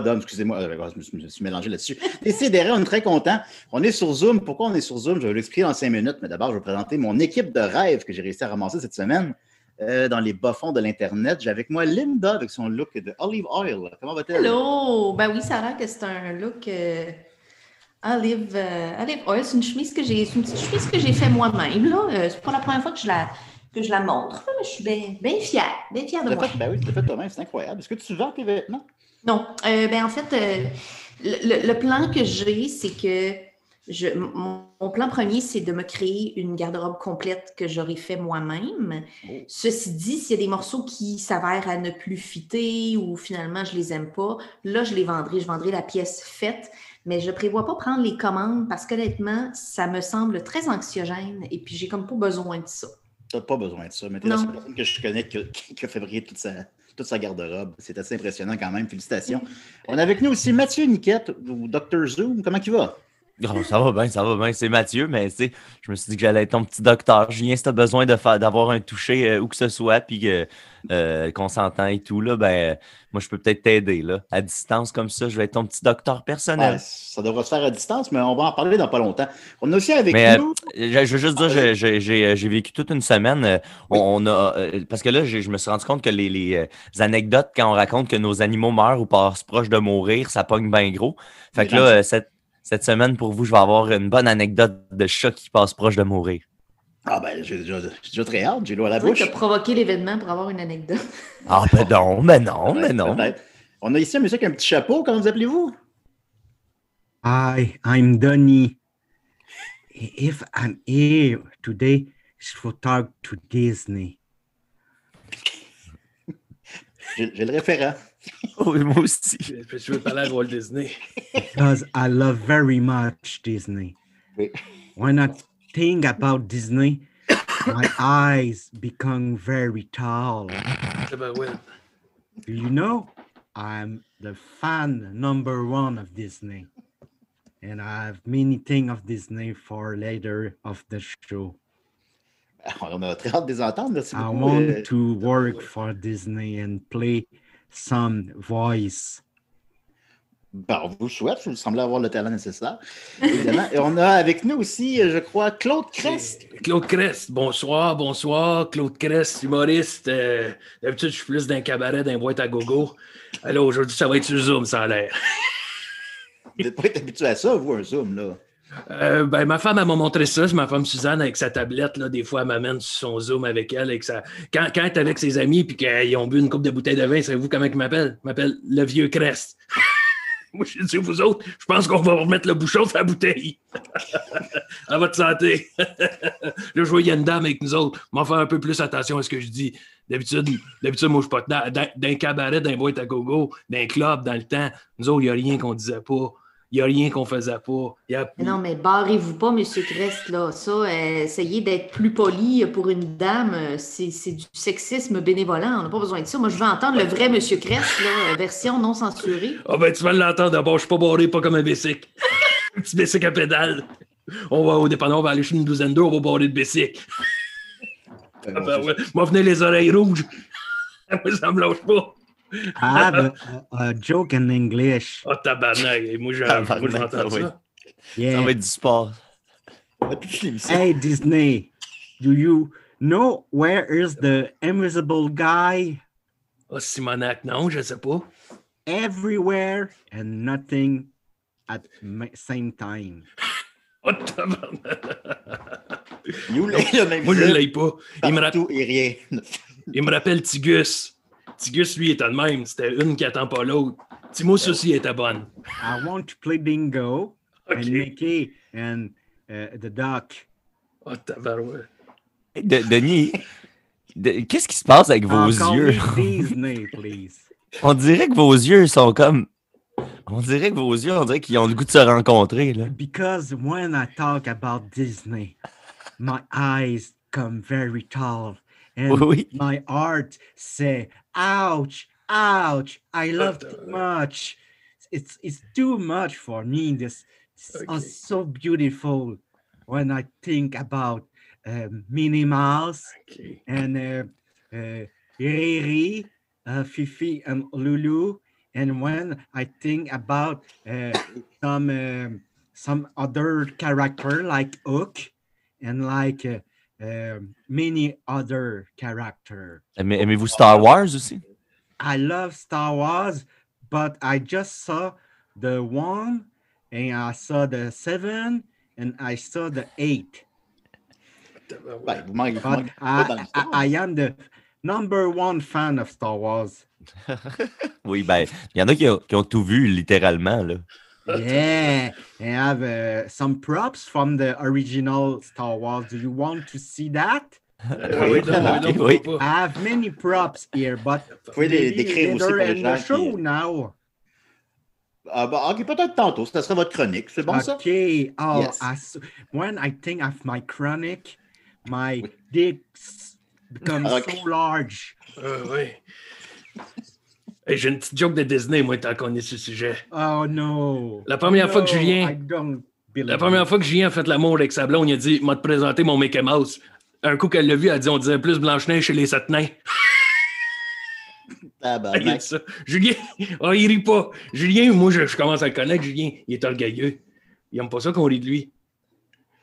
pas excusez-moi, euh, je me suis mélangé là-dessus. Décidérez, on est très content. On est sur Zoom. Pourquoi on est sur Zoom? Je vais l'expliquer dans cinq minutes, mais d'abord, je vais présenter mon équipe de rêve que j'ai réussi à ramasser cette semaine euh, dans les bas-fonds de l'Internet. J'ai avec moi Linda avec son look de Olive Oil. Comment va-t-elle? Hello! Ben oui, ça a l'air que c'est un look Olive, Olive Oil. C'est une chemise que j'ai, une petite chemise que j'ai fait moi-même. Là. c'est pas la première fois que je la que je la montre. Mais je suis bien, bien fière, bien fière de moi. Fait, ben oui, tu l'as fait toi-même, c'est incroyable. Est-ce que tu vends tes vêtements? Non. Euh, ben en fait, euh, le, plan que j'ai, c'est que je, mon, plan premier, c'est de me créer une garde-robe complète que j'aurais fait moi-même. Oh. Ceci dit, s'il y a des morceaux qui s'avèrent à ne plus fitter ou finalement je les aime pas, là, je les vendrai. Je vendrai la pièce faite mais je ne prévois pas prendre les commandes parce qu'honnêtement, ça me semble très anxiogène et puis j'ai comme pas besoin de ça. Tu n'as pas besoin de ça, mais tu es la seule personne que je connais qui, a fabriqué toute sa, toute sa garde-robe. C'est assez impressionnant quand même. Félicitations. On a avec nous aussi Mathieu Niquette, ou Dr. Zoom. Comment tu vas? Oh, ça va bien, ça va bien. C'est Mathieu, mais je me suis dit que j'allais être ton petit docteur. Julien, si tu as besoin d'avoir un toucher euh, où que ce soit, puis euh, qu'on s'entend et tout, là, ben, moi, je peux peut-être t'aider. À distance comme ça, je vais être ton petit docteur personnel. ça devra se faire à distance, mais on va en parler dans pas longtemps. On a aussi avec nous. Euh, je veux juste dire, ah, j'ai vécu toute une semaine. On, a, parce que là, je me suis rendu compte que les, les, anecdotes, quand on raconte que nos animaux meurent ou passent proche de mourir, ça pogne bien gros. Fait que là, cette cette semaine, pour vous, je vais avoir une bonne anecdote de chat qui passe proche de mourir. Ah ben, j'ai déjà, très hâte, j'ai l'eau à la bouche. Tu as provoqué l'événement pour avoir une anecdote. Ah ben non, ben non, ben non. On a ici un monsieur avec un petit chapeau, comment vous appelez-vous? Hi, I'm Donny. If I'm here today, it's for talk to Disney. J'ai le référent. Oui, moi aussi. Je veux parler à Walt Disney. Because I love very much Disney. When I think about Disney, my eyes become very tall. Do you know, I'm the fan number one of Disney. And I have many things of Disney for later of the show. On a très hâte de les entendre. I want euh, to work for Disney and play some voice. Ben, on vous souhaite, vous semblez avoir le talent nécessaire, évidemment. Et on a avec nous aussi, je crois, Claude Crest. Claude Crest, bonsoir, bonsoir. Claude Crest, humoriste. Euh, d'habitude, je suis plus d'un cabaret, d'un boîte à gogo. Alors aujourd'hui, ça va être sur Zoom, ça a l'air. vous n'êtes pas habitué à ça, vous, un Zoom, là? Euh, ben, ma femme, m'a montré ça. Ma femme Suzanne avec sa tablette. Là, des fois, elle m'amène sur son Zoom avec elle. Quand, quand elle est avec ses amis et qu'ils ont bu une coupe de bouteille de vin, savez-vous comment il m'appelle? Il m'appelle le vieux Crest. Moi, je dis, vous autres, je pense qu'on va remettre le bouchon sur la bouteille. à votre santé. là, je vois, il y a une dame avec nous autres. M'en faire un peu plus attention à ce que je dis. D'habitude, d'habitude moi, je suis pas d'un cabaret, d'un boîte à gogo, d'un club dans le temps. Nous autres, il n'y a rien qu'on disait pas. Il n'y a rien qu'on faisait pas. Non, mais barrez-vous pas, M. Crest, là. Ça, euh, essayez d'être plus poli pour une dame, euh, c'est du sexisme bénévolent. On n'a pas besoin de ça. Moi, je veux entendre le vrai M. Crest, là, version non censurée. Ah ben, tu vas l'entendre d'abord. Je suis pas barré, pas comme un bessic. un petit bessic à pédale. On va au dépanneur, on va aller chez une douzaine d'heures, on va de bicycle. Euh, Ah ben ouais. Moi, venez les oreilles rouges. Moi, ça me lâche pas. I have a, a, joke in English. Oh, tabarnak. Et Moi, moi, j'entends oui. ça. Ça Yeah. va être du sport. Hey Disney, do you know where is the invisible guy? Oh, Simonac, non, je sais pas. Everywhere and nothing at same time. Oh, tabarnak. You, le- le même Moi, je l'ai pas. Il me, rappelle, et rien. il me rappelle Tigus. Tigus, lui, était le même. C'était une qui attend pas l'autre. Timos aussi était bonne. I want to play bingo OK. and Mickey and uh, the duck. Oh, tabarouette. De- Denis, de- qu'est-ce qui se passe avec vos yeux? Disney, please. On dirait que vos yeux sont comme. On dirait que vos yeux, on dirait qu'ils ont le goût de se rencontrer. Là. Because when I talk about Disney, my eyes come very tall and Oui. my heart say, ouch, ouch, I love too much. It's it's too much for me. This, this is Okay. so beautiful when I think about um, Minnie Mouse OK. and uh, uh, Riri, uh, Fifi, and Lulu. And when I think about uh, some um, some other character like Hook and like uh, um, many other character, Aimez- Aimez-vous Star Wars aussi? I love Star Wars, but I just saw the one, and I saw the seven, and I saw the eight. Ben, vous manquez, vous I. I, I am the number one fan of Star Wars. Oui, ben, il y en a qui ont, qui ont tout vu, littéralement. Là. Yeah, I have uh, some props from the original Star Wars. Do you want to see that? Oui, oui, non, oui, Ok, oui. I have many props here, but Vous pouvez les maybe décrire later in the show qui- now. Ah, ben, ok, peut-être tantôt. Ça sera votre chronique. C'est bon, ça? Okay. Oh, Yes. I s- when I think of my chronic, my Oui. dick s- becomes Ok. so large. Ah, oui. Hey, J'ai une petite joke de Disney, moi, tant qu'on est sur le sujet. Oh no. La première fois que Julien- La première fois que Julien a fait l'amour avec sa blonde, il a dit M'a te présenter mon Mickey Mouse. Un coup qu'elle l'a vu, elle a dit On dirait plus Blanche-Neige chez les sept nains. Ah, ben, Il dit ça. Julien, oh, il rit pas. Julien, moi, je, je commence à le connaître. Julien, il est orgueilleux. Il aime pas ça qu'on rit de lui.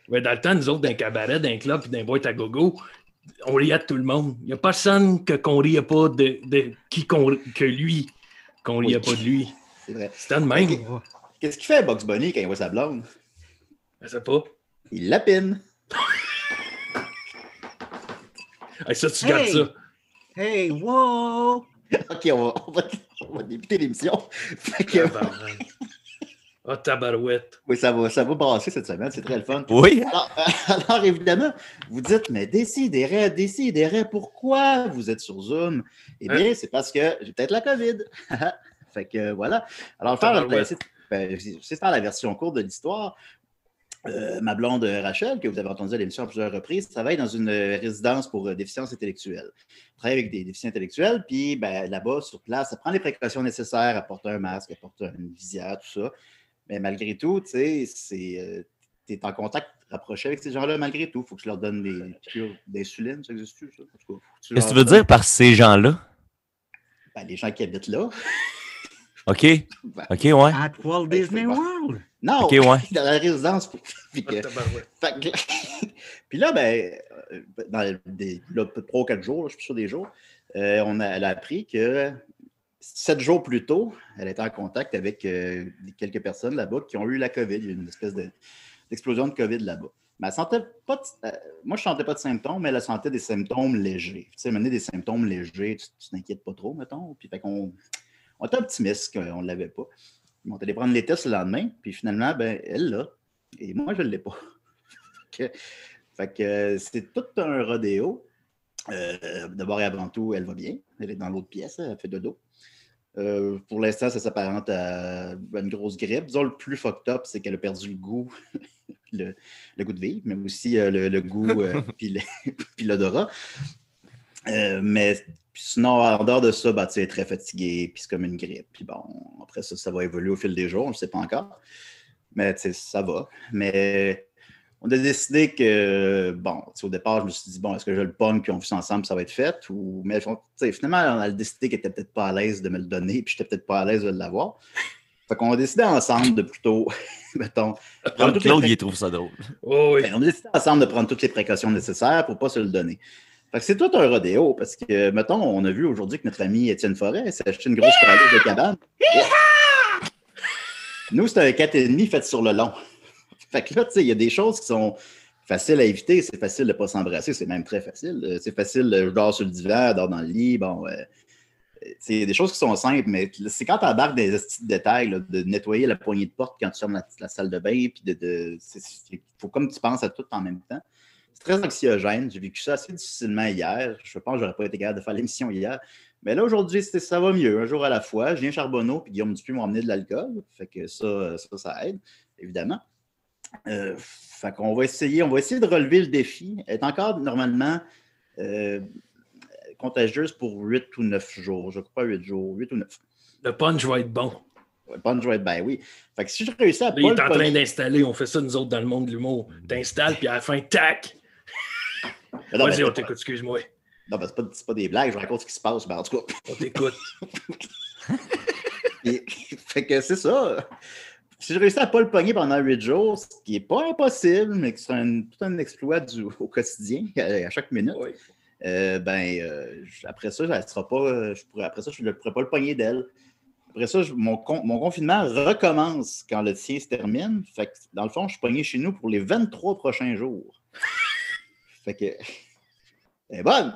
Mais dans le temps, nous autres, d'un cabaret, d'un club, puis d'un boîte à gogo, on riait de tout le monde. Il n'y a personne que, qu'on riait pas de, de qui qu'on- que lui, qu'on riait Oui. pas de lui. c'est vrai. C'était de même. Qu'est-ce qu'il fait, Box Bunny, quand il voit sa blonde? Je sais pas. Il lapine. Hey, ça, tu Hey! gardes ça. Hey, whoa. Ok, on va, on va, on va débuter l'émission. Fait que, Ah, tabarouette. oui, ça va, ça va brasser cette semaine. C'est très le fun. Oui, Alors, euh, alors, évidemment, vous dites, mais décidérez, décidérez, pourquoi vous êtes sur Zoom? Eh bien, c'est parce que j'ai peut-être la COVID. fait que voilà. Alors, faire, ben, c'est ben, c'est- c'est faire la version courte de l'histoire. Euh, ma blonde Rachel, que vous avez entendu à l'émission à plusieurs reprises, travaille dans une euh, résidence pour euh, déficience intellectuelle. Elle travaille avec des déficients intellectuels, puis ben, là-bas, sur place, elle prend les précautions nécessaires, elle porte un masque, elle porte une visière, tout ça. Mais malgré tout, tu tu es en contact rapproché avec ces gens-là malgré tout. Il faut que je leur donne des piqûres d'insuline. Ça existe-tu, tu qu'est-ce que tu veux dire par ces gens-là? Ben, les gens qui habitent là. OK, Ben, OK, ouais. At Walt Ben, Disney. World. non, OK, ouais. dans la résidence. Puis que- tabarouette. Fait que- Puis là, ben, euh, dans des, là, ou quatre jours, là, je suis sûr des jours, euh, on a, elle a appris que sept jours plus tôt, elle était en contact avec euh, quelques personnes là-bas qui ont eu la COVID. Il y a eu une espèce de- d'explosion de COVID là-bas. Mais elle sentait pas de- euh, moi, je ne sentais pas de symptômes, mais elle sentait des symptômes légers. Tu sais, mener des symptômes légers, tu t'inquiètes pas trop, mettons. Puis fait on était optimiste qu'on ne l'avait pas. On allé prendre les tests le lendemain, puis finalement, ben, elle l'a. Et moi, je ne l'ai pas. Fait que- que c'est tout un rodéo. Euh, D'abord et avant tout, elle va bien. Elle est dans l'autre pièce, elle fait dodo. Euh, pour l'instant, ça s'apparente à une grosse grippe. Disons, le plus fucked up, c'est qu'elle a perdu le goût, le, le goût de vivre, mais aussi euh, le, le goût euh, puis l'odorat. Euh, mais sinon, en dehors de ça, bah, elle est très fatiguée, puis c'est comme une grippe. Puis bon, après ça, ça va évoluer au fil des jours, on ne sait pas encore. Mais ça va. Mais on a décidé que, bon, au départ, je me suis dit, bon, est-ce que je le pogne, puis on vit ça ensemble, ça va être fait? Ou, mais finalement, on a décidé qu'elle était peut-être pas à l'aise de me le donner, puis j'étais peut-être pas à l'aise de l'avoir. Fait qu'on a décidé ensemble de plutôt, mettons, prendre les Claude, pré- il trouve ça drôle. Oh, oui. ben, on a décidé ensemble de prendre toutes les précautions nécessaires pour pas se le donner. Fait que c'est tout un rodéo parce que, mettons, on a vu aujourd'hui que notre ami Étienne Forêt s'est acheté une grosse calice de cabane. Nous, c'est un 4,5 fait sur le long. Fait que là, tu sais, il y a des choses qui sont faciles à éviter. C'est facile de ne pas s'embrasser. C'est même très facile. Euh, C'est facile, euh, je dors sur le divan, je dors dans le lit. Bon, euh, euh, y a des choses qui sont simples, mais c'est quand tu embarques des petits détails, de nettoyer la poignée de porte quand tu fermes la, salle de bain, puis de. faut comme tu penses à tout en même temps. C'est très anxiogène. J'ai vécu ça assez difficilement hier. Je pense que j'aurais pas été capable de faire l'émission hier. Mais là, aujourd'hui, c'est- ça va mieux, un jour à la fois. Julien Charbonneau puis Guillaume Dupuis m'ont amené de l'alcool. Fait que ça, ça, ça aide, évidemment. Euh, fait qu'on va essayer, on va essayer de relever le défi. Elle est encore normalement euh, contagieuse pour 8 ou 9 jours. Je crois 8 jours, 8 ou 9. Le punch va être bon. Ouais, Bonne joie, ben oui. Fait que si je réussis à Là, il est en le train d'installer. On fait ça, nous autres, dans le monde de l'humour. T'installes, puis à la fin, tac! Mais Vas-y, mais on t'écoute, excuse-moi. Non, ben, c'est pas, des blagues, je raconte ce qui se passe. Ben, en tout cas, On t'écoute. Fait que c'est ça. Si je réussis à pas le pogner pendant 8 jours, ce qui n'est pas impossible, mais que c'est un, tout un exploit du, au quotidien, à, à chaque minute, Oui. euh, ben, euh, après ça, elle sera pas, je pourrais, après ça, je ne pourrais pas le pogner d'elle. Après ça, je- mon, con- mon confinement recommence quand le tien se termine. Fait que, dans le fond, je suis pogné chez nous pour les 23 prochains jours. fait que. Elle est bonne!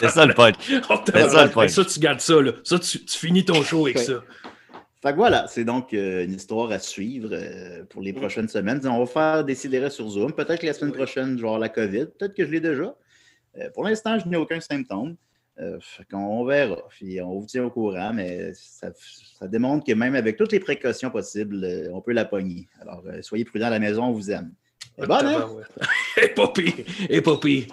C'est ça le punch. C'est ça, le punch. ça, tu gardes ça. Là. Ça, tu, tu finis ton show avec ça. Fait que voilà, c'est donc euh, une histoire à suivre euh, pour les prochaines semaines. On va faire décider sur Zoom. Peut-être que la semaine prochaine, genre la COVID. Peut-être que je l'ai déjà. Euh, pour l'instant, je n'ai aucun symptôme. Fait qu'on verra. Puis on vous tient au courant, mais ça, ça démontre que même avec toutes les précautions possibles, on peut la pogner. Alors, soyez prudents à la maison, on vous aime. C'est bon. Et pas pire. Et pas pire.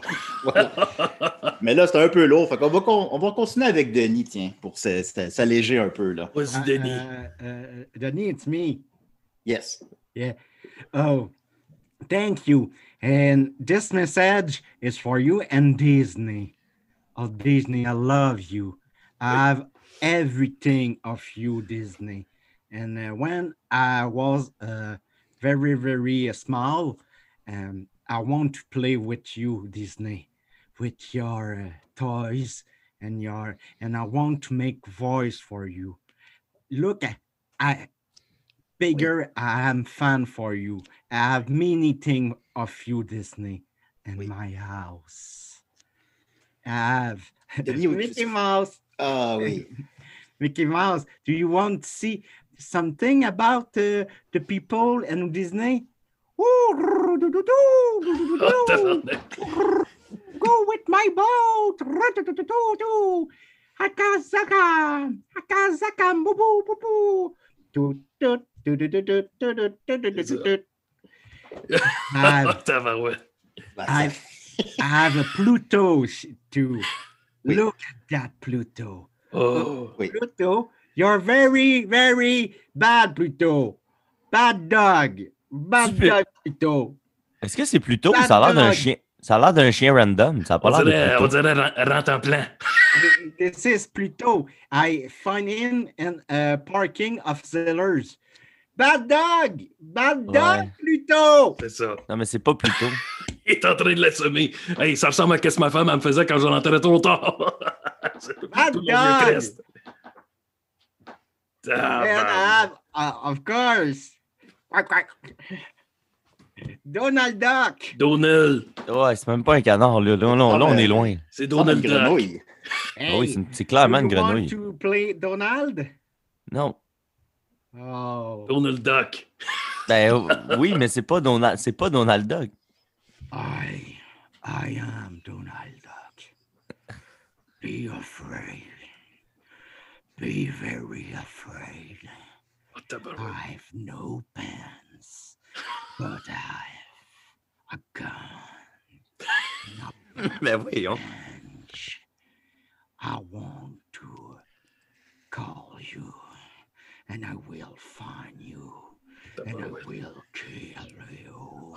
Mais là, c'est un peu lourd. Fait qu'on va, con- on va continuer avec Denis, tiens, pour s- s- s'alléger un peu. là. Vas-y, Uh, Denis. uh, uh, Denis, it's me. Yes. Yeah. Oh, thank you. And this message is for you and Disney. Oh, Disney, I love you. I have everything of you, Disney. And uh, when I was uh, very, very uh, small, um, I want to play with you, Disney, with your uh, toys and your, and I want to make voice for you. Look, I, I bigger I am fan for you. I have many things of you, Disney, in Oui. my house. I have Mickey tu- Mouse. Ah oui. Mickey Mouse. Do you want to see something about uh, the people and Disney? Oh. Go with my boat. Hakazaka. Hakazaka. Boo boo boo boo. Do, do, do, do, do, do, do, do, do, do, do, do, do. I Ah, have, I, ça- I have a Pluto sh- too. Look at that Pluto. Oh. Oui. Pluto, you're very, very bad, Pluto. Bad dog. Pluto. Est-ce que c'est plutôt ou ça a l'air d'un chien? Ça a l'air d'un chien random. Ça a pas l'air de on dirait ren- rentre en plan. This is Pluto. I find him in a parking of Zellers. Bad dog! Bad dog, Ouais. Pluto! C'est ça. Non, mais c'est pas Pluto. Il est en train de l'assommer. Hey, ça ressemble à ce que ma femme elle me faisait quand je rentrais trop tard. Bad dog! I Tabarnak. have, uh, of course. Donald Duck. Donald. Ouais, c'est même pas un canard, là. Là, là, là, on est loin. C'est Donald une Duck. grenouille. Ah oui, Hey, c'est clairement une grenouille. to play Donald? Non. Oh, Donald Duck. Ben euh, oui, mais c'est pas Donald, c'est pas Donald Duck. I, I am Donald Duck. Be afraid. Be very afraid. I've no pants, but I've a gun. Ben voyons. Bench. I want to call you, and I will find you, and I will kill you.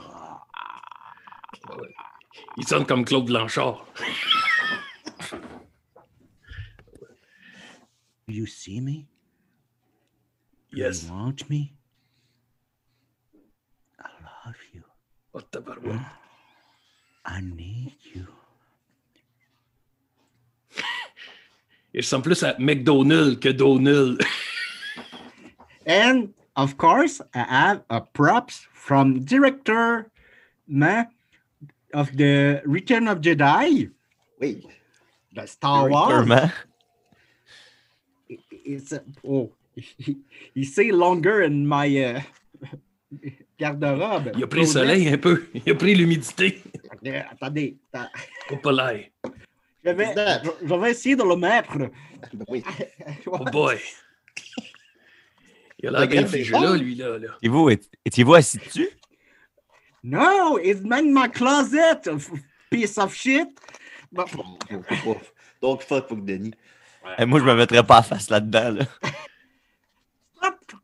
Il sonne comme Claude Blanchard. You see me? Yes. You want me? I love you. Oh, tabarouette. I need you. Il ressemble plus à McDonald que Donald. And of course, I have a props from director man of the Return of Jedi, Wait, the Star Wars. Sûrement. It's a, oh, he say longer in my uh, garde-robe. Il a pris le soleil un peu. Il a pris l'humidité. Attendez, attendez. Je vais, je, vais essayer de le mettre. Oui. Oh boy. Il a l'air bien c'est figé là, lui, là. là. Et vous, étiez-vous assis dessus? No, it's in my closet, piece of shit. Donc, fuck, fuck, Denis. Eh, moi, je me mettrais pas à face là-dedans. Là.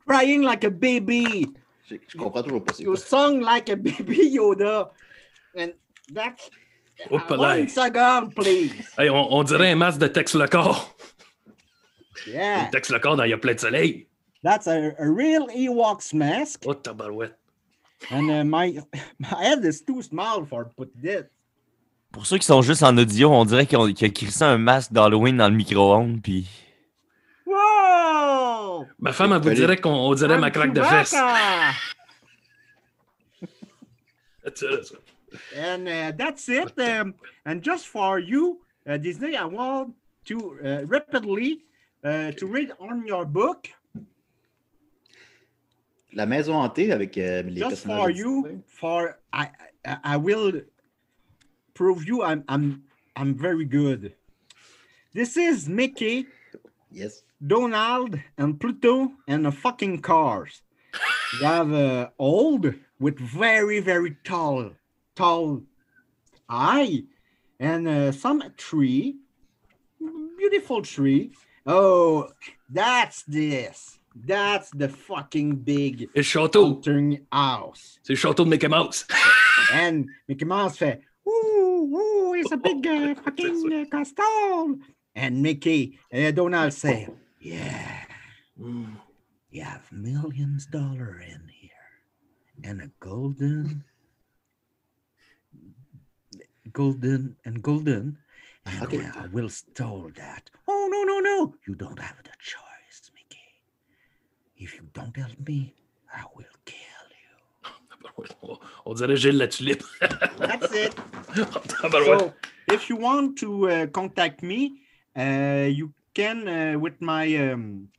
crying like a baby. Je, je comprends toujours pas You sung like a baby Yoda. And that's Oh, Uh, one second, please. Hey, on, on dirait un masque de Tex le corps. Yeah, Tex le corps dans Il y a plein de soleil. that's a, a real Ewoks mask. Oh, tabarouette. And uh, my my head is too small for put this. Pour ceux qui sont juste en audio, on dirait qu'il a crissé un masque d'Halloween dans le micro-ondes. Puis... Ma femme, elle vous dirait qu'on on dirait ma craque de fesses. And uh, that's it. Um, and just for you, uh, Disney, I want to uh, rapidly uh, to read on your book. La maison hantée avec euh, les just personnages. for you, for I, I, I will prove you I'm, I'm, I'm very good. This is Mickey, Yes. Donald, and Pluto, and the fucking cars. You have uh, old with very, very tall, tall eye, and uh, some tree, beautiful tree. Oh, that's this. That's the fucking big le château. haunting house. C'est le château de Mickey Mouse. And Mickey Mouse fait, ooh, ooh, it's a big uh, fucking uh, castle. And Mickey, uh, Donald say, yeah, Mm. you have millions dollar in here and a golden, golden and golden. And Okay. I will stole that. Oh, no, no, no. You don't have the choice, Mickey. If you don't help me, I will kill you. On- On dirait Gilles la tulipe. That's it. Tabarouette. So, if you want to uh, contact me, uh, you can uh, with my um,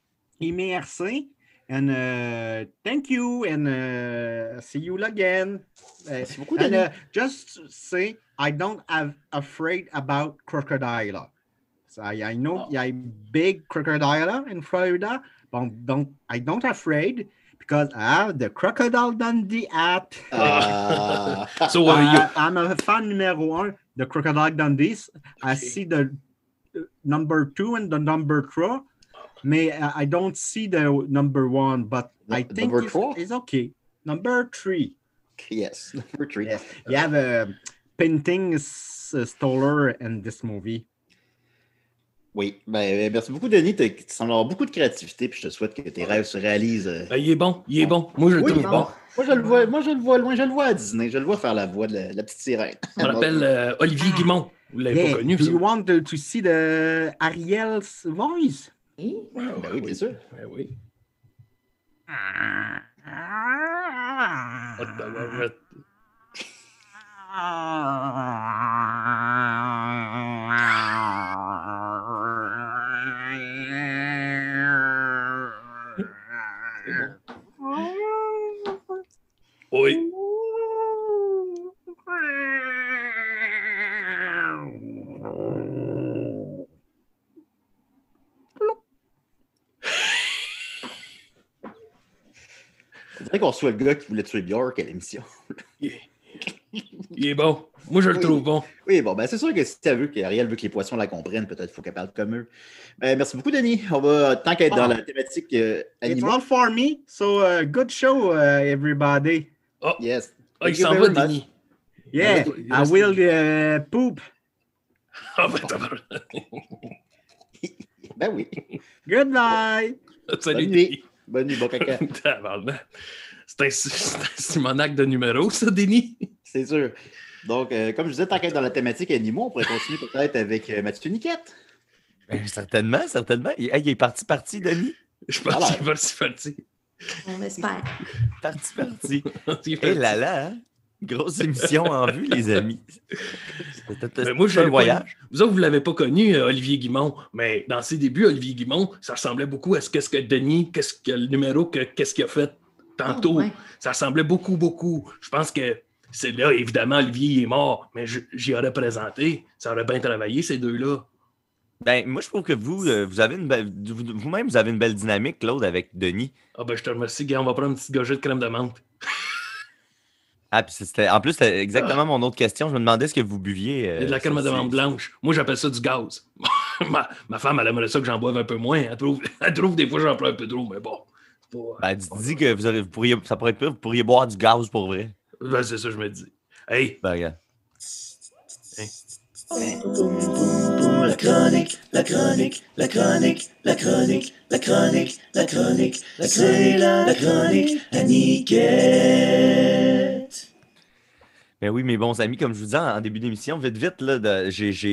IMRC. And uh, thank you, and uh, see you again. Uh, Merci beaucoup, and Denis. uh, just say I don't have afraid about crocodile. So I, I know Oh. big crocodile in Florida, but don't I don't afraid because I have the crocodile Dundee hat. Ah. So, uh, you, I, am a fan numero one, the Crocodile Dundees. I see the number two and the number three. May I don't see the number one, but I think number it's, four? it's okay. Number three. yes. Number three. Yes. You have a painting s- uh, stoller in this movie. Oui. Ben, merci beaucoup, Denis. Tu sembles avoir beaucoup de créativité, puis je te souhaite que tes rêves se réalisent. euh. ben, il est bon, il est bon. Moi, je le Oui, trouve bon. bon. Moi, je le vois, moi, je le vois loin. Je le vois à Disney. Je le vois faire la voix de la, la petite sirène. On l'appelle euh, Olivier Guimont. Vous l'avez Yeah. pas connu, Do ça? you want to, to see the Ariel's voice? Hein? Ben oui, bien sûr. Ben oui. Ah. On dirait qu'on reçoit le gars qui voulait tuer Bjork à l'émission. Il est, il est bon. Moi, je le Oui. trouve bon. Oui, bon, ben c'est sûr que si tu veut qu'Ariel veut que les poissons la comprennent, peut-être qu'il faut qu'elle parle comme eux. Ben, merci beaucoup, Denis. On va, tant qu'être dans Ah. la thématique euh, It's all for me. So uh, good show, uh, everybody. Oh, Yes. ah, il Thank you s'en va, very much. Denis. Yeah, I will uh, poop. Ah, ben. Ben oui. Goodbye. Salut, Bonne nuit. Denis. Bonne nuit, bon caca. Tabarnak. C'est un, Simonac de numéro, ça, Denis? C'est sûr. Donc, euh, comme je disais, tant qu'être dans la thématique animaux, on pourrait continuer peut-être avec euh, Mathieu Niquette. Ben, certainement, certainement. Il, hey, il est parti, parti, Denis? Je pense qu'il va se parti. On espère. Parti, parti. Il Eh là là, hein? Grosse émission en vue, les amis. C'était Mais c'était moi, un j'avais pas- voyage. Vous autres, vous ne l'avez pas connu, euh, Olivier Guimont, mais dans ses débuts, Olivier Guimont, ça ressemblait beaucoup à ce que, ce que Denis, qu'est-ce que le numéro, que- qu'est-ce qu'il a fait tantôt. Ouais. Ça ressemblait beaucoup, beaucoup. Je pense que c'est là, évidemment, Olivier est mort, mais je- j'y aurais présenté. Ça aurait bien travaillé, ces deux-là. Ben, moi, je trouve que vous, euh, vous avez une belle- vous- vous-même, vous avez une belle dynamique, Claude, avec Denis. Ah ben, je te remercie, Guy. On va prendre une petite gorgée de crème de menthe. Ah, puis c'était, en plus, c'était exactement mon autre question. Je me demandais ce que vous buviez. Il y euh, a de la crème de menthe blanche. Moi, j'appelle ça du gaz. ma, ma femme, elle aimerait ça que j'en boive un peu moins. Elle trouve, elle trouve des fois j'en prends un peu trop, mais bon. pas- Ben, dis, dis que vous, aurez- vous pourriez, ça pourrait être pire, vous pourriez boire du gaz pour vrai. Ben, c'est ça, je me dis. Hey, Ben, regarde. La chronique, la chronique, la chronique, la chronique, la chronique, la chronique, c'est la, la chronique à Niquette. Ben oui, mes bons amis, comme je vous disais en début d'émission, vite, vite, là, de-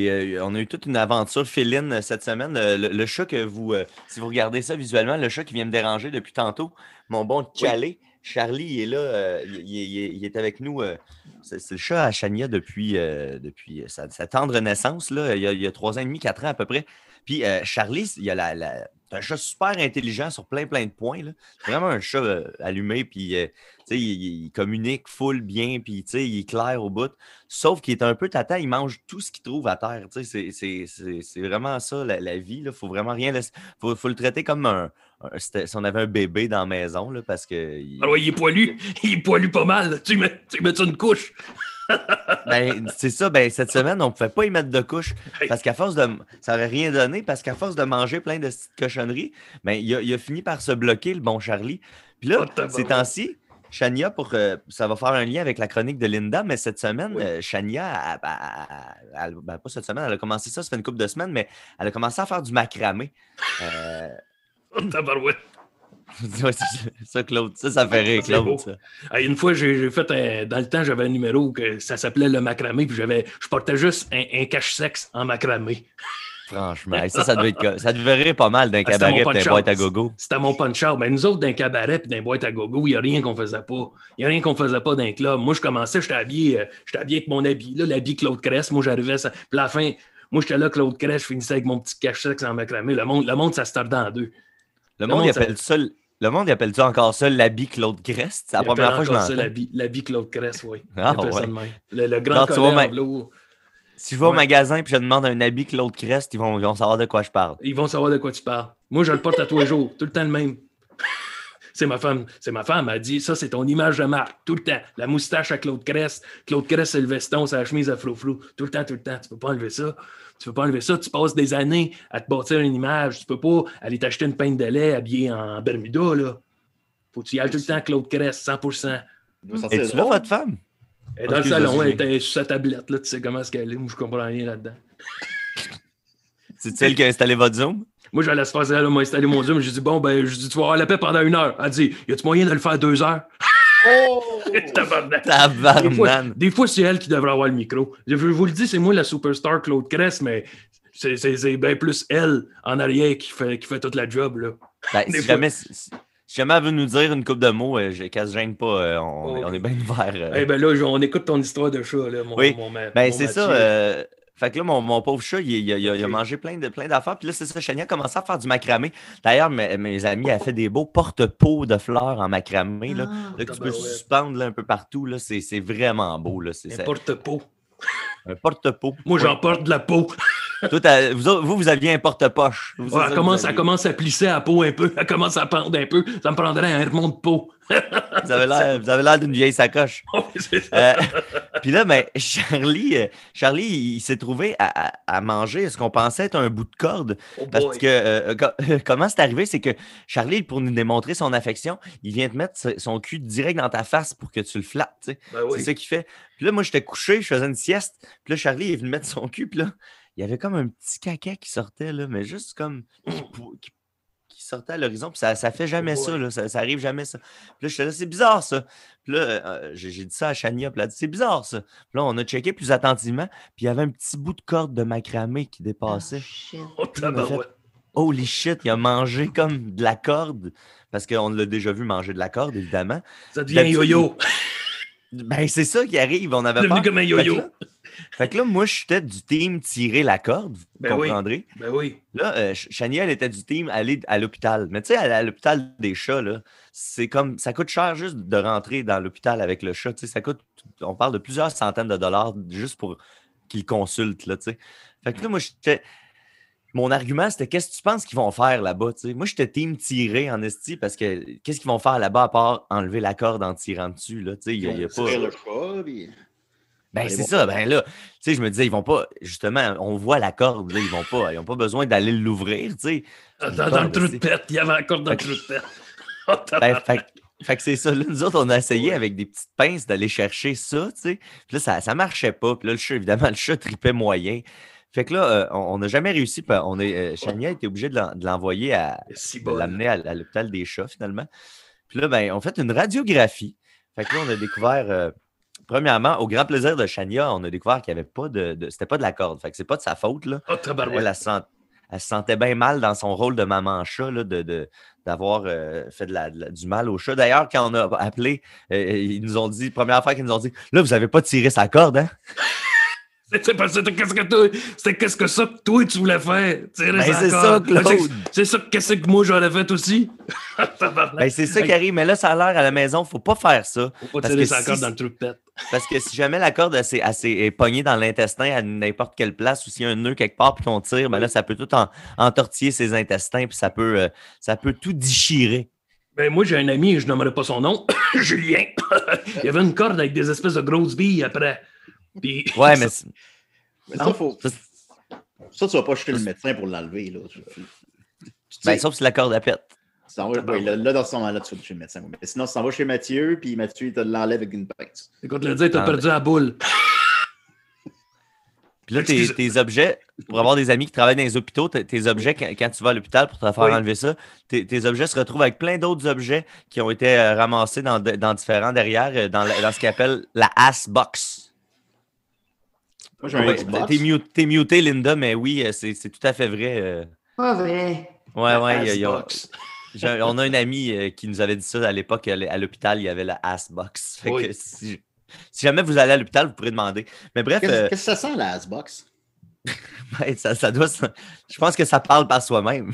euh, on a eu toute une aventure féline euh, cette semaine. Euh, Le, le chat que vous, euh, si vous regardez ça visuellement, le chat qui vient me déranger depuis tantôt, mon bon Calais, Charlie, il est là, il, il- il- il est avec nous. c'est, le chat à Chania depuis, depuis sa, sa tendre naissance, là, il, y a, y trois ans et demi, quatre ans à peu près. Puis Charlie, il a la, un chat super intelligent sur plein, plein de points. C'est vraiment un chat euh, allumé, puis euh, il, il communique full bien, puis il est clair au bout. Sauf qu'il est un peu tata, il mange tout ce qu'il trouve à terre. C'est, vraiment ça, la, vie. Il faut vraiment rien laisser. faut, faut le traiter comme un, si on avait un bébé dans la maison, là, parce que. il- alors, il est poilu. Il est poilu pas mal. Tu mets, tu mets une couche. Ben, c'est ça, ben, cette semaine, on ne pouvait pas y mettre de couche. Parce qu'à force de. Ça n'aurait rien donné, parce qu'à force de manger plein de petites cochonneries, ben, il, a, il a fini par se bloquer, le bon Charlie. Puis là, Oh, ces temps-ci, Chania, pour, euh, ça va faire un lien avec la chronique de Linda, mais cette semaine, Oui. euh, Chania, elle- elle- elle- ben, pas cette semaine, elle a commencé ça, ça fait une couple de semaines, mais elle a commencé à faire du macramé. Euh, tabarouette. ouais, c'est ça, Claude. Ça, ça fait rire, beau. Claude. ça. Hey, une fois, j'ai fait un- dans le temps, j'avais un numéro que ça s'appelait le macramé, puis j'avais, je portais juste un, un cache-sexe en macramé. Franchement, hey, ça, ça devait, être, ça devait rire pas mal d'un Ah, cabaret et d'un boîte à gogo. C'était mon punch-out. Ben, nous autres, d'un cabaret puis d'un boîte à gogo, il n'y a rien qu'on faisait pas. Il n'y a rien qu'on faisait pas d'un club. Moi, je commençais, j'étais habillé, euh, habillé avec mon habit, là, l'habit Claude Cress. Moi, j'arrivais, ça... puis à la fin, moi, j'étais là, Claude Cress, je finissais avec mon petit cache-sexe en macramé. Le monde, le monde, ça se tordait en deux. Le monde, il appelle ça, le monde, il appelle ça encore ça l'habit Claude Crest? C'est la première fois que je l'entends. L'habit, l'habit Claude Cress, oui. Ah, ça ouais. de même. Le, le grand collet velours. Si je vais au magasin et je demande un habit Claude Crest, ils vont, ils vont savoir de quoi je parle. Ils vont savoir de quoi tu parles. Moi, je le porte à tous les jours, tout le temps le même. C'est ma femme. C'est ma femme. Elle dit ça, c'est ton image de marque, tout le temps. La moustache à Claude Crest. Claude Crest, c'est le veston, c'est la chemise à flou-flou. Tout le temps, tout le temps. Tu peux pas enlever ça. Tu peux pas enlever ça. Tu passes des années à te bâtir une image. Tu peux pas aller t'acheter une pinte de lait habillée en Bermuda, là. Faut que tu y ailles tout le temps Claude Crest, 100% Et tu là, votre femme? Elle est dans le salon, elle était sur sa tablette, là. Tu sais comment est-ce qu'elle est. Moi, je comprends rien là-dedans. C'est elle qui a installé votre Zoom? Moi, j'allais se faire ça, elle m'a installé mon Zoom. J'ai dit, bon, ben, je dis, tu vas avoir la paix pendant une heure. Elle dit, y a-tu moyen de le faire deux heures? Oh! Tabarnak. Des fois, des fois, c'est elle qui devrait avoir le micro. Je vous le dis, c'est moi la superstar Claude Cress, mais c'est- bien plus elle en arrière qui fait, qui fait toute la job. Là. Ben, si, jamais, si, si jamais elle veut nous dire une coupe de mots, euh, je- qu'elle se gêne pas. euh, on, Oh. on est bien ouvert. euh. Eh ben là, on écoute ton histoire de chat, là, mon, Oui. mon, Ben, mon c'est ça. Euh, fait que là, mon, mon pauvre chat, il, il a, il a- il a Ok. mangé plein de plein d'affaires. Puis là, c'est ça, Chania a commencé à faire du macramé. D'ailleurs, mes, mes amis, elle fait des beaux porte-pots de fleurs en macramé. Là, Ah. là, que tu peux suspendre là, un peu partout. Là, c'est, c'est vraiment beau. Là, c'est, Un porte-peau. un porte-pot. Moi, j'en porte de la peau. Toi, vous, autres- vous, vous aviez un porte-poche. Ouais, ça commence, à plisser à peau un peu? Elle commence à pendre un peu? Ça me prendrait un remont de peau. Vous avez l'air, d'une vieille sacoche. Oui, c'est ça. Euh, Puis là, ben, Charlie, euh, Charlie, il, il s'est trouvé à, à- à manger ce qu'on pensait être un bout de corde. Oh Parce que euh, co- comment c'est arrivé, c'est que Charlie, pour nous démontrer son affection, il vient te mettre son cul direct dans ta face pour que tu le flattes. Ben oui. C'est ça qu'il fait. Puis là, moi, j'étais couché, je faisais une sieste. Puis là, Charlie est venu mettre son cul. Puis là, il y avait comme un petit caca qui sortait, là, mais juste comme qui, pou- qui- qui sortait à l'horizon. Puis ça, ça fait jamais ça, là, ça, ça arrive jamais ça. Puis là, j'étais là, c'est bizarre ça. Puis là, euh, j'ai j'ai dit ça à Chania. Puis elle a dit, c'est bizarre ça. Puis là, on a checké plus attentivement. Puis il y avait un petit bout de corde de macramé qui dépassait. Shit. Oh. Holy shit, il a mangé comme de la corde. Parce qu'on l'a déjà vu manger de la corde, évidemment. Ça devient yo-yo. Ben, c'est ça qui arrive. On avait Devenu peur. comme un Fait que yo-yo. là- Fait que là, moi, j'étais du team tirer la corde, vous Ben oui. comprendrez. Ben oui. Là, euh, Ch- Chania, elle était du team aller à l'hôpital. Mais tu sais, à l'hôpital des chats, là, c'est comme ça coûte cher juste de rentrer dans l'hôpital avec le chat. Ça coûte, on parle de plusieurs centaines de dollars juste pour qu'il consulte, là. Fait que là, moi, j'étais. Mon argument, c'était qu'est-ce que tu penses qu'ils vont faire là-bas? tu sais? Moi, j'étais team tirer en esti parce que qu'est-ce qu'ils vont faire là-bas à part enlever la corde en tirant dessus? Là, tu sais, il y a- il y a pas... Le puis- Ben, c'est ça. Ben là, tu sais, je me disais, ils vont pas, justement, on voit la corde, là, ils vont pas, ils ont pas besoin d'aller l'ouvrir, tu sais. Dans, dans le trou de pète. Il y avait encore dans le trou de pète. Oh, Ben, tabarouette. fait, que- fait que c'est ça. Là, nous autres, on a essayé avec des petites pinces d'aller chercher ça, tu sais. Puis là, ça, ça marchait pas. Puis là, le chat, évidemment, le chat tripait moyen. Fait que là, euh, on n'a jamais réussi. puis On est, euh, Chania était obligé de l'en- de l'envoyer à, bon. l'amener à, à l'hôpital des chats, finalement. Puis là, ben, on fait une radiographie. Fait que là, on a découvert, euh, premièrement, au grand plaisir de Chania, on a découvert qu'il n'y avait pas de, de- C'était pas de la corde. Fait que c'est pas de sa faute, là. Oh, Elle, elle, se sent- elle se sentait bien mal dans son rôle de maman chat, là, de, d'avoir euh, fait de la- de la- du mal au chat. D'ailleurs, quand on a appelé, euh, ils nous ont dit, première affaire qu'ils nous ont dit, là, vous n'avez pas tiré sa corde, hein? C'est parce que c'était qu'est-ce que toi, c'était qu'est-ce que ça que toi tu voulais faire? Ben, c'est ça, corde. Claude. C'est- ça que qu'est-ce que moi j'aurais fait aussi? Ben, c'est ça qui arrive, mais là, ça a l'air à la maison, faut pas faire ça. Faut pas tirer que sa si- corde dans le trou de pète. Parce que si jamais la corde elle, est pognée dans l'intestin à n'importe quelle place ou s'il y a un nœud quelque part puis qu'on tire, ben là, ça peut tout en- entortiller ses intestins puis ça peut, euh, ça peut tout déchirer. Ben, moi, j'ai un ami, je nommerai pas son nom, Julien. Il y avait une corde avec des espèces de grosses billes après. Puis, Ouais, mais c'est- Mais ça, faut... ça, ça, tu vas pas chez le médecin pour l'enlever. Là. Tu- tu- tu sais, ben, sauf si la corde elle pète. oui, là, là, dans ce moment-là, tu vas chez le médecin. Mais sinon, tu t'en vas chez Mathieu, puis Mathieu, il te l'enlève avec une pince. écoute, le dire, t'as perdu la boule. Puis là, tes, objets, pour avoir des amis qui travaillent dans les hôpitaux, tes, tes objets, quand, quand tu vas à l'hôpital pour te faire Oui. enlever ça, tes, tes objets se retrouvent avec plein d'autres objets qui ont été euh, ramassés dans, dans différents derrière, euh, dans, la- dans ce qu'on appelle la ass box. Moi, j'ai un Ouais, Xbox? T'es mu- t'es muté, Linda, mais oui, euh, c'est c'est tout à fait vrai. euh. Pas vrai. Ouais, ouais, il y a- on a un ami euh, qui nous avait dit ça à l'époque, à l'hôpital, il y avait la ass box. Fait Oui. que si, si jamais vous allez à l'hôpital, vous pourrez demander. Mais bref, Qu'est-ce euh, que ça sent, la Xbox? ouais, ça, ça doit. Je pense que ça parle par soi-même.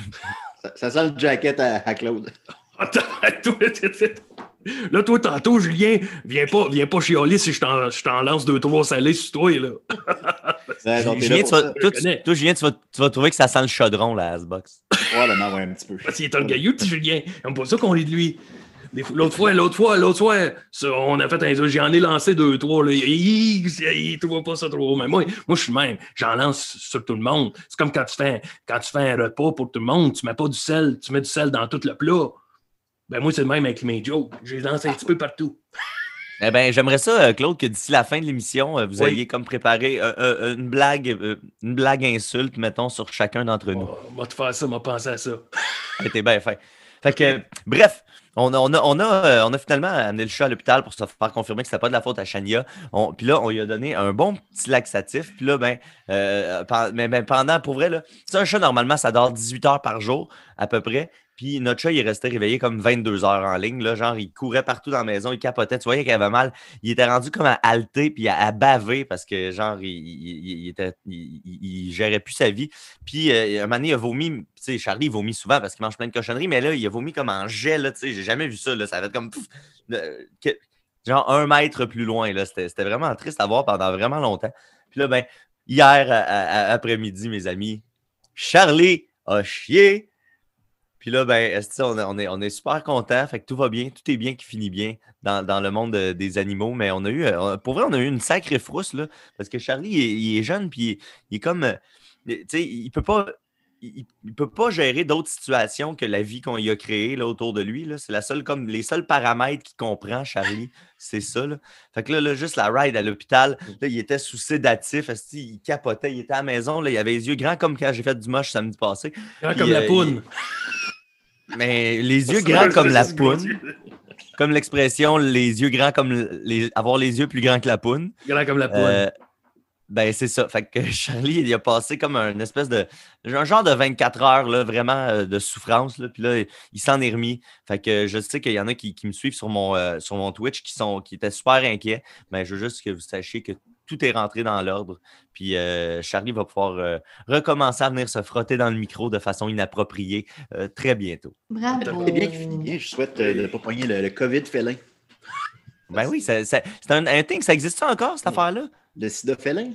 Ça, ça sent le jacket à, à Claude. Là, toi, tantôt, Julien, viens pas, viens pas chialer si je t'en lance deux, trois salés sur toi, là. Ouais, donc, Julien, là tu vas, toi, tu- Julien, tu vas, tu vas trouver que ça sent le chaudron, la Xbox. Probablement, ouais, un petit peu. Parce qu'il est un gaillou, petit Julien. J'aime pas ça qu'on rit de lui. L'autre fois, l'autre fois, l'autre fois, ça, on a fait un j'en ai lancé deux, trois. Là. Il, il, il- il trouve pas ça trop. Mais moi, moi je suis le même. J'en lance sur tout le monde. C'est comme quand tu, fais, quand tu fais un repas pour tout le monde, tu mets pas du sel, tu mets du sel dans tout le plat. Ben moi, c'est le même avec mes jokes. Je les lance un petit peu partout. Eh bien, j'aimerais ça, euh, Claude, que d'ici la fin de l'émission, euh, vous Oui. ayez comme préparé euh, euh, une blague, euh, une blague insulte, mettons, sur chacun d'entre nous. Oh, on va te faire ça, on va penser à ça. C'était bien fait. Fait que, bref, on a, on, a, on, a, on a finalement amené le chat à l'hôpital pour se faire confirmer que c'était pas de la faute à Chania. On- Puis là, on lui a donné un bon petit laxatif. Puis là, ben, euh, mais, mais pendant, pour vrai, là, c'est un chat, normalement, ça dort 18 heures par jour, à peu près. Puis notre chat, il est resté réveillé comme 22 heures en ligne. Là, genre, il courait partout dans la maison, il capotait. Tu voyais qu'il avait mal. Il était rendu comme à halter puis à, baver parce que, genre, il, il, gérait plus sa vie. Puis, euh, un moment donné, il a vomi. Tu sais, Charlie, il vomit souvent parce qu'il mange plein de cochonneries, mais là, il a vomi comme en là, Tu sais, j'ai jamais vu ça. Là. Ça avait comme. genre un mètre plus loin. là. C'était vraiment triste à voir pendant vraiment longtemps. Puis là, ben. hier après-midi, mes amis, Charlie a chié. Puis là, ben, on, est- on est, on est super content. Fait que tout va bien, tout est bien qui finit bien dans, dans le monde euh, des animaux. Mais on a eu, euh, pour vrai, on a eu une sacrée frousse, là, parce que Charlie, il est, il est jeune, puis il, est- il est comme, euh, tu sais, il peut pas. Il, il peut pas gérer d'autres situations que la vie qu'on y a créée là, autour de lui. C'est la seule, comme les seuls paramètres qu'il comprend, Charlie, c'est ça. Là. Fait que là, là, juste la ride à l'hôpital, là, il était sous sédatif, il capotait, il était à la maison, là, il avait les yeux grands comme quand j'ai fait du moche samedi passé. Grand Puis, comme la euh, poune. Mais les yeux grands comme la poune, comme l'expression les yeux grands comme le- les, avoir les yeux plus grands que la poune. Grand comme la poune. Euh, ben, c'est ça. Fait que Charlie, il a passé comme un espèce de. Un genre de 24 heures, là, vraiment euh, de souffrance. Là, puis là, il s'en est remis. Fait que je sais qu'il y en a qui, qui me suivent sur mon, euh, sur mon Twitch qui, sont, qui étaient super inquiets. Mais je veux juste que vous sachiez que tout est rentré dans l'ordre. Puis euh, Charlie va pouvoir euh, recommencer à venir se frotter dans le micro de façon inappropriée euh, très bientôt. Bravo. C'est bien qu'il finit bien. Je souhaite euh, de ne pas pogner le, le COVID félin. Ben oui, ça- ça- c'est un, un thing. Ça existe encore, cette affaire-là? Le sida félin?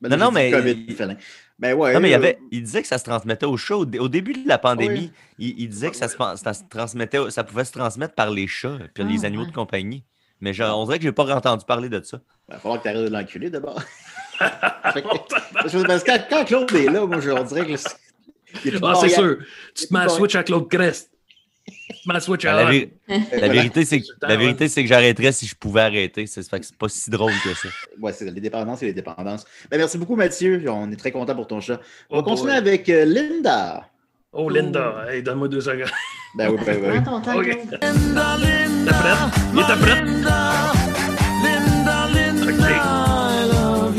Ben Non, non, mais- COVID félin. Ben ouais. Non, mais il, y avait, il disait que ça se transmettait au chat. Au, dé- au début de la pandémie, il, il disait que ça se, ça se transmettait, ça pouvait se transmettre par les chats et les Ah, animaux ouais. de compagnie. Mais je- on dirait que je n'ai pas entendu parler de ça. Il va falloir que tu arrêtes de l'enculer d'abord. Parce que quand, Claude est là, moi, je on dirait que. le- Ah, c'est il y a- sûr. Tu te mets à switch à Claude Crest. Tu te mets à switch à Ben, la, vé- la vérité, c'est que, Temps, la ouais. vérité, c'est que j'arrêterais si je pouvais arrêter. C'est fait que c'est pas si drôle que ça. Ouais, c'est les dépendances et les dépendances. Ben, merci beaucoup, Mathieu. On est très content pour ton chat. On Oh va continuer boy. avec euh, Linda. Oh, Linda. Hey, donne-moi deux secondes. Ben oui, ben oui. Prends ton temps, Ok. Claude. T'es prête? Il était prête? OK.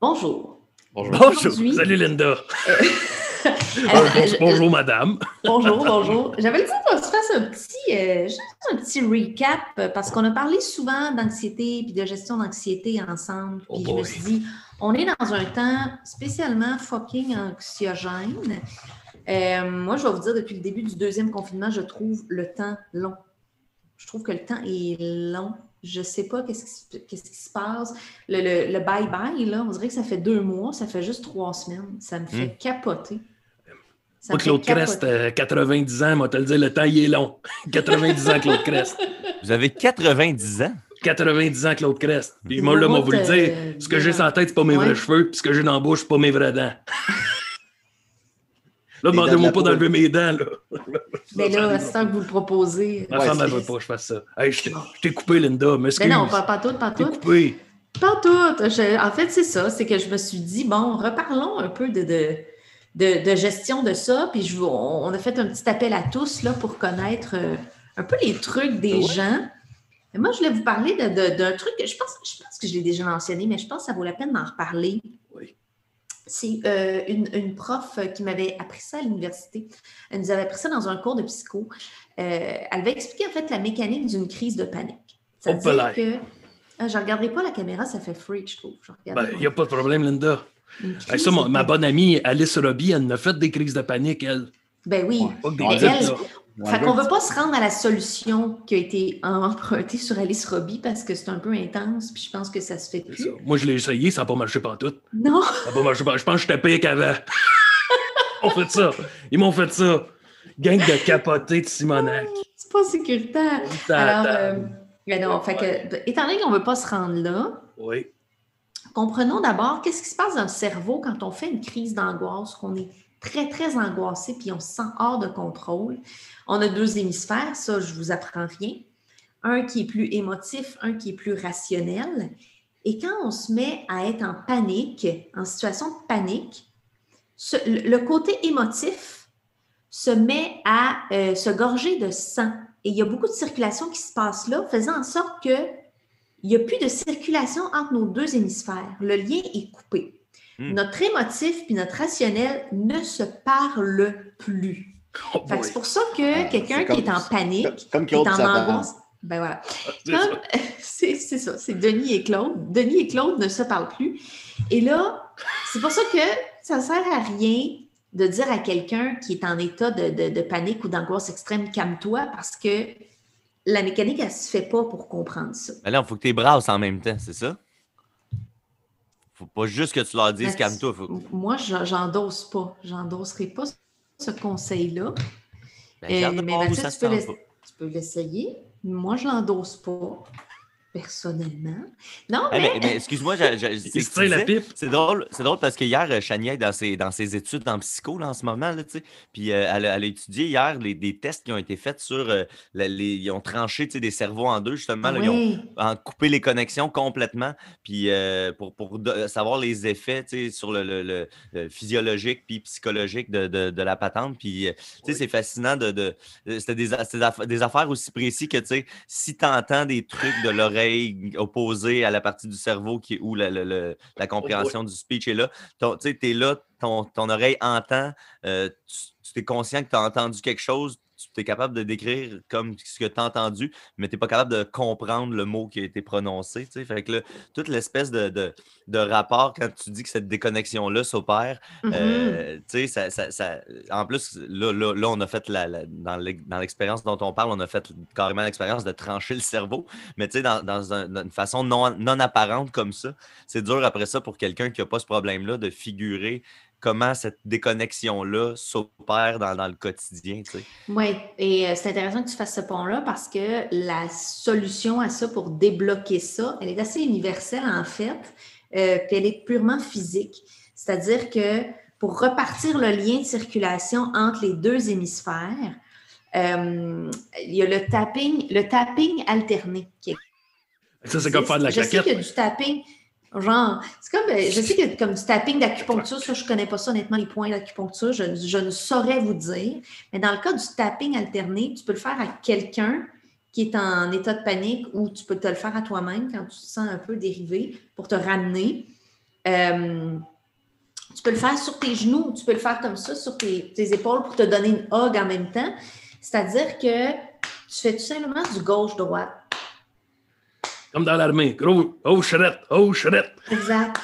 Bonjour. Bonjour. Bonjour. Aujourd'hui- Salut, Linda. Euh, Bonjour, je- bonjour, madame. Bonjour, bonjour. J'avais le dit qu'on se fasse un petit, euh, juste un petit recap euh, parce qu'on a parlé souvent d'anxiété puis de gestion d'anxiété ensemble. Oh Puis je me suis dit, on est dans un temps spécialement fucking anxiogène. Euh, moi, je vais vous dire, depuis le début du deuxième confinement, je trouve le temps long. Je trouve que le temps est long. Je ne sais pas qu'est-ce qui, se- qu'est-ce qui se passe. Le bye-bye, là, on dirait que ça fait deux mois, ça fait juste trois semaines. Ça me fait capoter. Ça Moi, Claude. Crest, euh, 90 ans, moi, te le dire, le temps, il est long. 90 ans, Claude Crest. Vous avez 90 ans. 90 ans, Claude Crest. Puis moi, là, moi, vous le euh, dire, ce que j'ai sur la tête, c'est pas mes Ouais. vrais cheveux, puis ce que j'ai dans la bouche, c'est pas mes vraies dents. Là, de demandez-moi pas d'enlever mes dents, là. Mais là, c'est temps que vous le proposez. Ma Ouais, femme, elle veut pas que je fasse ça. Hey, je t'ai- coupé, Linda, Mais m'excuse. non, pas, pas tout, pas Je t'ai tout. coupé. Pas tout. Je- en fait, c'est ça. C'est que je me suis dit, bon, reparlons un peu de, de, de- de gestion de ça. Puis je, vous- on a fait un petit appel à tous là, pour connaître euh, un peu les trucs des gens. Mais moi, je voulais vous parler d'un truc que je pense, je pense que je l'ai déjà mentionné, mais je pense que ça vaut la peine d'en reparler. Oui. C'est euh, une, une prof qui m'avait appris ça à l'université. Elle nous avait appris ça dans un cours de psycho. Euh, elle avait expliqué en fait la mécanique d'une crise de panique. Ça veut dire que. Ah, je ne regarderai pas la caméra, ça fait freak, je trouve. Je Ben, il n'y a pas de problème, Linda. Ça, ma bonne amie Alice Robbie, elle en a fait des crises de panique, elle. Ben oui. Pas que des Ouais, elle- Fait qu'on ne veut pas se rendre à la solution qui a été empruntée sur Alice Robbie parce que c'est un peu intense, puis je pense que ça se fait C'est ça. plus. Moi, je l'ai essayé, ça n'a pas marché pantoute. Non! Ça n'a pas marché pantoute. Je pense que j'étais pire qu'avant. Ils m'ont fait ça. Ils m'ont fait ça. Gang de capotés de Simonac. C'est pas sécuritaire. Alors, euh, ben non, fait que, étant donné qu'on ne veut pas se rendre là, Oui. Comprenons d'abord qu'est-ce qui se passe dans le cerveau quand on fait une crise d'angoisse, qu'on est très, très angoissé, puis on se sent hors de contrôle. On a deux hémisphères, ça, je vous apprends rien. Un qui est plus émotif, un qui est plus rationnel. Et quand on se met à être en panique, en situation de panique, le côté émotif se met à euh, se gorger de sang. Et il y a beaucoup de circulation qui se passe là, faisant en sorte que il n'y a plus de circulation entre nos deux hémisphères. Le lien est coupé. Hmm. Notre émotif puis notre rationnel ne se parlent plus. Oh c'est pour ça que Ah, quelqu'un qui est en panique, Comme qui est en angoisse, ben voilà. C'est Comme- ça. C'est c'est ça, c'est Denis et Claude. Denis et Claude ne se parlent plus. Et là, c'est pour ça que ça ne sert à rien de dire à quelqu'un qui est en état de, de- de panique ou d'angoisse extrême, calme-toi, parce que la mécanique, elle ne se fait pas pour comprendre ça. Mais là, il faut que tu brasses en même temps, c'est ça? Faut pas juste que tu leur dises Ben, calme-toi. Faut... Moi, je- j'endosse pas. J'endosserai pas ce conseil-là. Ben, Euh, mais Mathieu, tu peux tu peux l'essayer. Moi, je l'endosse pas, personnellement. Non, Eh, mais, mais, mais excuse-moi, c'est la pipe. C'est drôle, c'est drôle parce que hier, euh, Chania est dans ses, dans ses études en psycho là, en ce moment, là, tu sais. puis euh, elle, a- elle a étudié hier les, des tests qui ont été faits sur. euh, la- les, ils ont tranché tu sais, des cerveaux en deux, justement. là, ils ont en coupé les connexions complètement, puis euh, pour, pour de- savoir les effets tu sais, sur le, le- le- le physiologique puis psychologique de, de- de la patente. Puis, euh, tu sais, c'est fascinant de. de- C'était des, des aff- des affaires aussi précises que, tu sais, si tu entends des trucs de l'oreille opposée à la partie du cerveau qui, où la, le- le- la compréhension du speech est là, tu sais, es là, ton, ton oreille entend, euh, tu, tu es conscient que tu as entendu quelque chose, tu es capable de décrire comme ce que tu as entendu, mais tu n'es pas capable de comprendre le mot qui a été prononcé. tu sais. Fait que là, toute l'espèce de, de- de rapport, quand tu dis que cette déconnexion-là s'opère, Mhm. euh, ça, ça- ça- en plus, là, là, là, on a fait la, la- dans l'ex- dans l'expérience dont on parle, on a fait carrément l'expérience de trancher le cerveau, mais dans, dans un- dans une façon non, non apparente comme ça, c'est dur après ça pour quelqu'un qui n'a pas ce problème-là de figurer comment cette déconnexion-là s'opère dans, dans le quotidien. tu sais. Oui, et euh, c'est intéressant que tu fasses ce pont-là parce que la solution à ça pour débloquer ça, elle est assez universelle en fait, euh, puis elle est purement physique. C'est-à-dire que pour repartir le lien de circulation entre les deux hémisphères, euh, il y a le tapping, le tapping alterné qui Ça, c'est comme faire de la je sais qu'il y a du tapping. Genre, c'est comme, euh, je sais a comme du tapping d'acupuncture, ça, je ne connais pas ça, honnêtement, les points d'acupuncture, je, je ne saurais vous dire. Mais dans le cas du tapping alterné, tu peux le faire à quelqu'un qui est en état de panique ou tu peux te le faire à toi-même quand tu te sens un peu dérivé pour te ramener. Euh, tu peux le faire sur tes genoux, tu peux le faire comme ça, sur tes, tes épaules pour te donner une hug en même temps. C'est-à-dire que tu fais tout simplement du gauche-droite. Comme dans l'armée. Gros, oh, charrette, oh, charrette. Exact.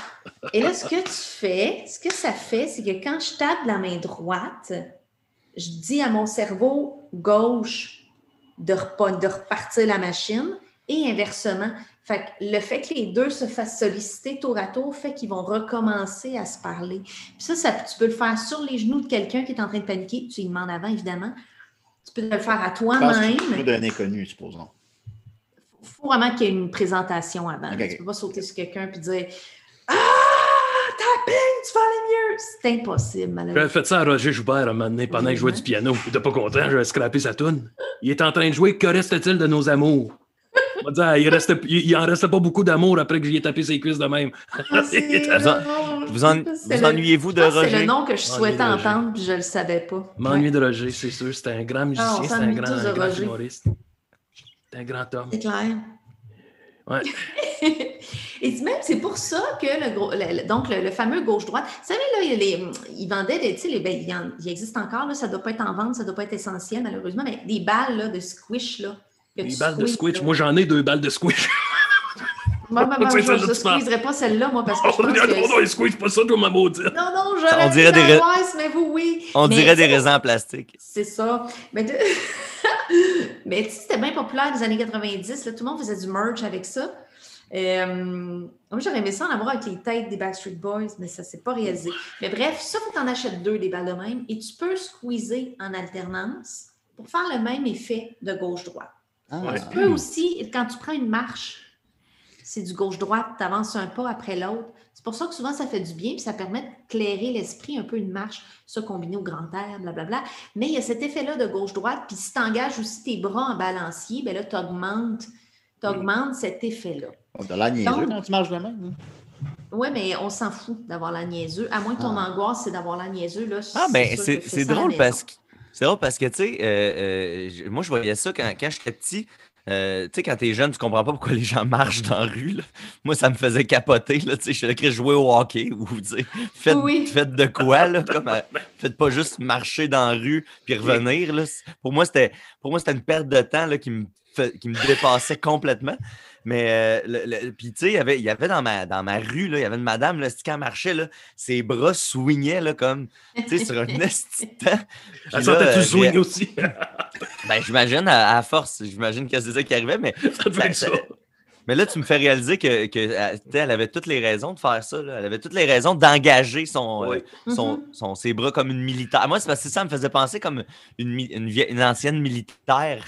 Et là, ce que tu fais, ce que ça fait, c'est que quand je tape la main droite, je dis à mon cerveau gauche de, repa- de repartir la machine et inversement. Fait que le fait que les deux se fassent solliciter tour à tour fait qu'ils vont recommencer à se parler. Puis ça, ça, tu peux le faire sur les genoux de quelqu'un qui est en train de paniquer. Tu lui demandes avant, évidemment. Tu peux le faire à toi-même. d'un inconnu, supposons. Il faut vraiment qu'il y ait une présentation avant. Tu ne peux pas sauter sur quelqu'un et dire Ah, tapping, tu vas aller mieux. C'est impossible, J'avais malheureusement. fait ça à Roger Joubert un moment donné pendant que je jouais du piano. Il était pas content, j'avais scrappé sa toune. Il est en train de jouer Que reste-t-il de nos amours? On va dire, il, restait, il, il en restait pas beaucoup d'amour après que j'y ai tapé ses cuisses de même. Ah, Vous en- drôle. Vous, en- C'est vous le- ennuyez-vous de que C'est Roger? le nom que je souhaitais Roger. entendre, puis je ne le savais pas. M'ennuie Ouais, de Roger, c'est sûr. C'était un grand musicien, Ah, c'était un grand, un grand Roger. humoriste. Un grand homme. C'est clair. Ouais. Et même, c'est pour ça que le, gros, le- le- donc le, le fameux gauche-droite, vous savez, là, il, les, vendait, des, tu sais, les, ben, il, y en- il existe encore, là, ça ne doit pas être en vente, ça ne doit pas être essentiel, malheureusement, mais des balles là, de squish, là. Des balles de squish. là. Moi, j'en ai deux balles de squish. Moi, C'est je celle ne dont tu parles. squeezerai pas celle-là, moi, parce que je pense que... non, il squish pas ça, toi, ma maudite. Non, non, On j'aurais dirait des ra- l'angoisse, mais vous, oui. On Mais, dirait des raisins en plastique. C'est ça. Mais, de- mais tu sais, c'était bien populaire des années 90. Là, tout le monde faisait du merch avec ça. Euh, moi, j'aurais aimé ça en avoir avec les têtes des Backstreet Boys, mais ça ne s'est pas réalisé. Mais bref, ça, faut que tu en achètes deux des balles de même et tu peux squeezer en alternance pour faire le même effet de gauche-droite. Ah, Ouais. Tu peux aussi, quand tu prends une marche, c'est du gauche-droite, tu avances un pas après l'autre. C'est pour ça que souvent ça fait du bien, puis ça permet de clairer l'esprit, un peu une marche, ça combiné au grand air, blablabla. Mais il y a cet effet-là de gauche-droite, puis si tu engages aussi tes bras en balancier, ben là, tu augmentes, cet effet-là. On a l'air niaiseux Donc- quand tu marches de même. hein? Oui, mais on s'en fout d'avoir la niaiseux. À moins que ton Ah. angoisse, c'est d'avoir la niaiseux. Là, Ah, ben, c'est la drôle parce que. C'est drôle parce que, tu sais, euh, euh, moi, je voyais ça quand, quand j'étais petit. Euh, tu sais, quand t'es jeune, tu comprends pas pourquoi les gens marchent dans la rue. là. Moi, ça me faisait capoter. Là, tu sais, je suis là jouer au hockey ou, faites, Oui. faites de quoi, là, comme, euh, faites pas juste marcher dans la rue puis revenir. Là. Pour moi, c'était pour moi, c'était une perte de temps là, qui me qui me dépassait complètement. Mais, euh, le- le- puis tu sais, il y avait, il y avait dans ma, dans ma rue, là, il y avait une madame, là, quand elle marchait, là, ses bras swingaient, là, comme, tu sais, sur un esti de temps. Puis Elle sentait euh, tu swing aussi. Ben, j'imagine, à, à force, j'imagine que c'est ça qui arrivait, mais ça devait être ça- ça. mais là, tu me fais réaliser que, que elle, sais, elle avait toutes les raisons de faire ça. là. Elle avait toutes les raisons d'engager son, euh, son, Mhm. son- ses bras comme une militaire. Moi, c'est parce que ça me faisait penser comme une, une ancienne militaire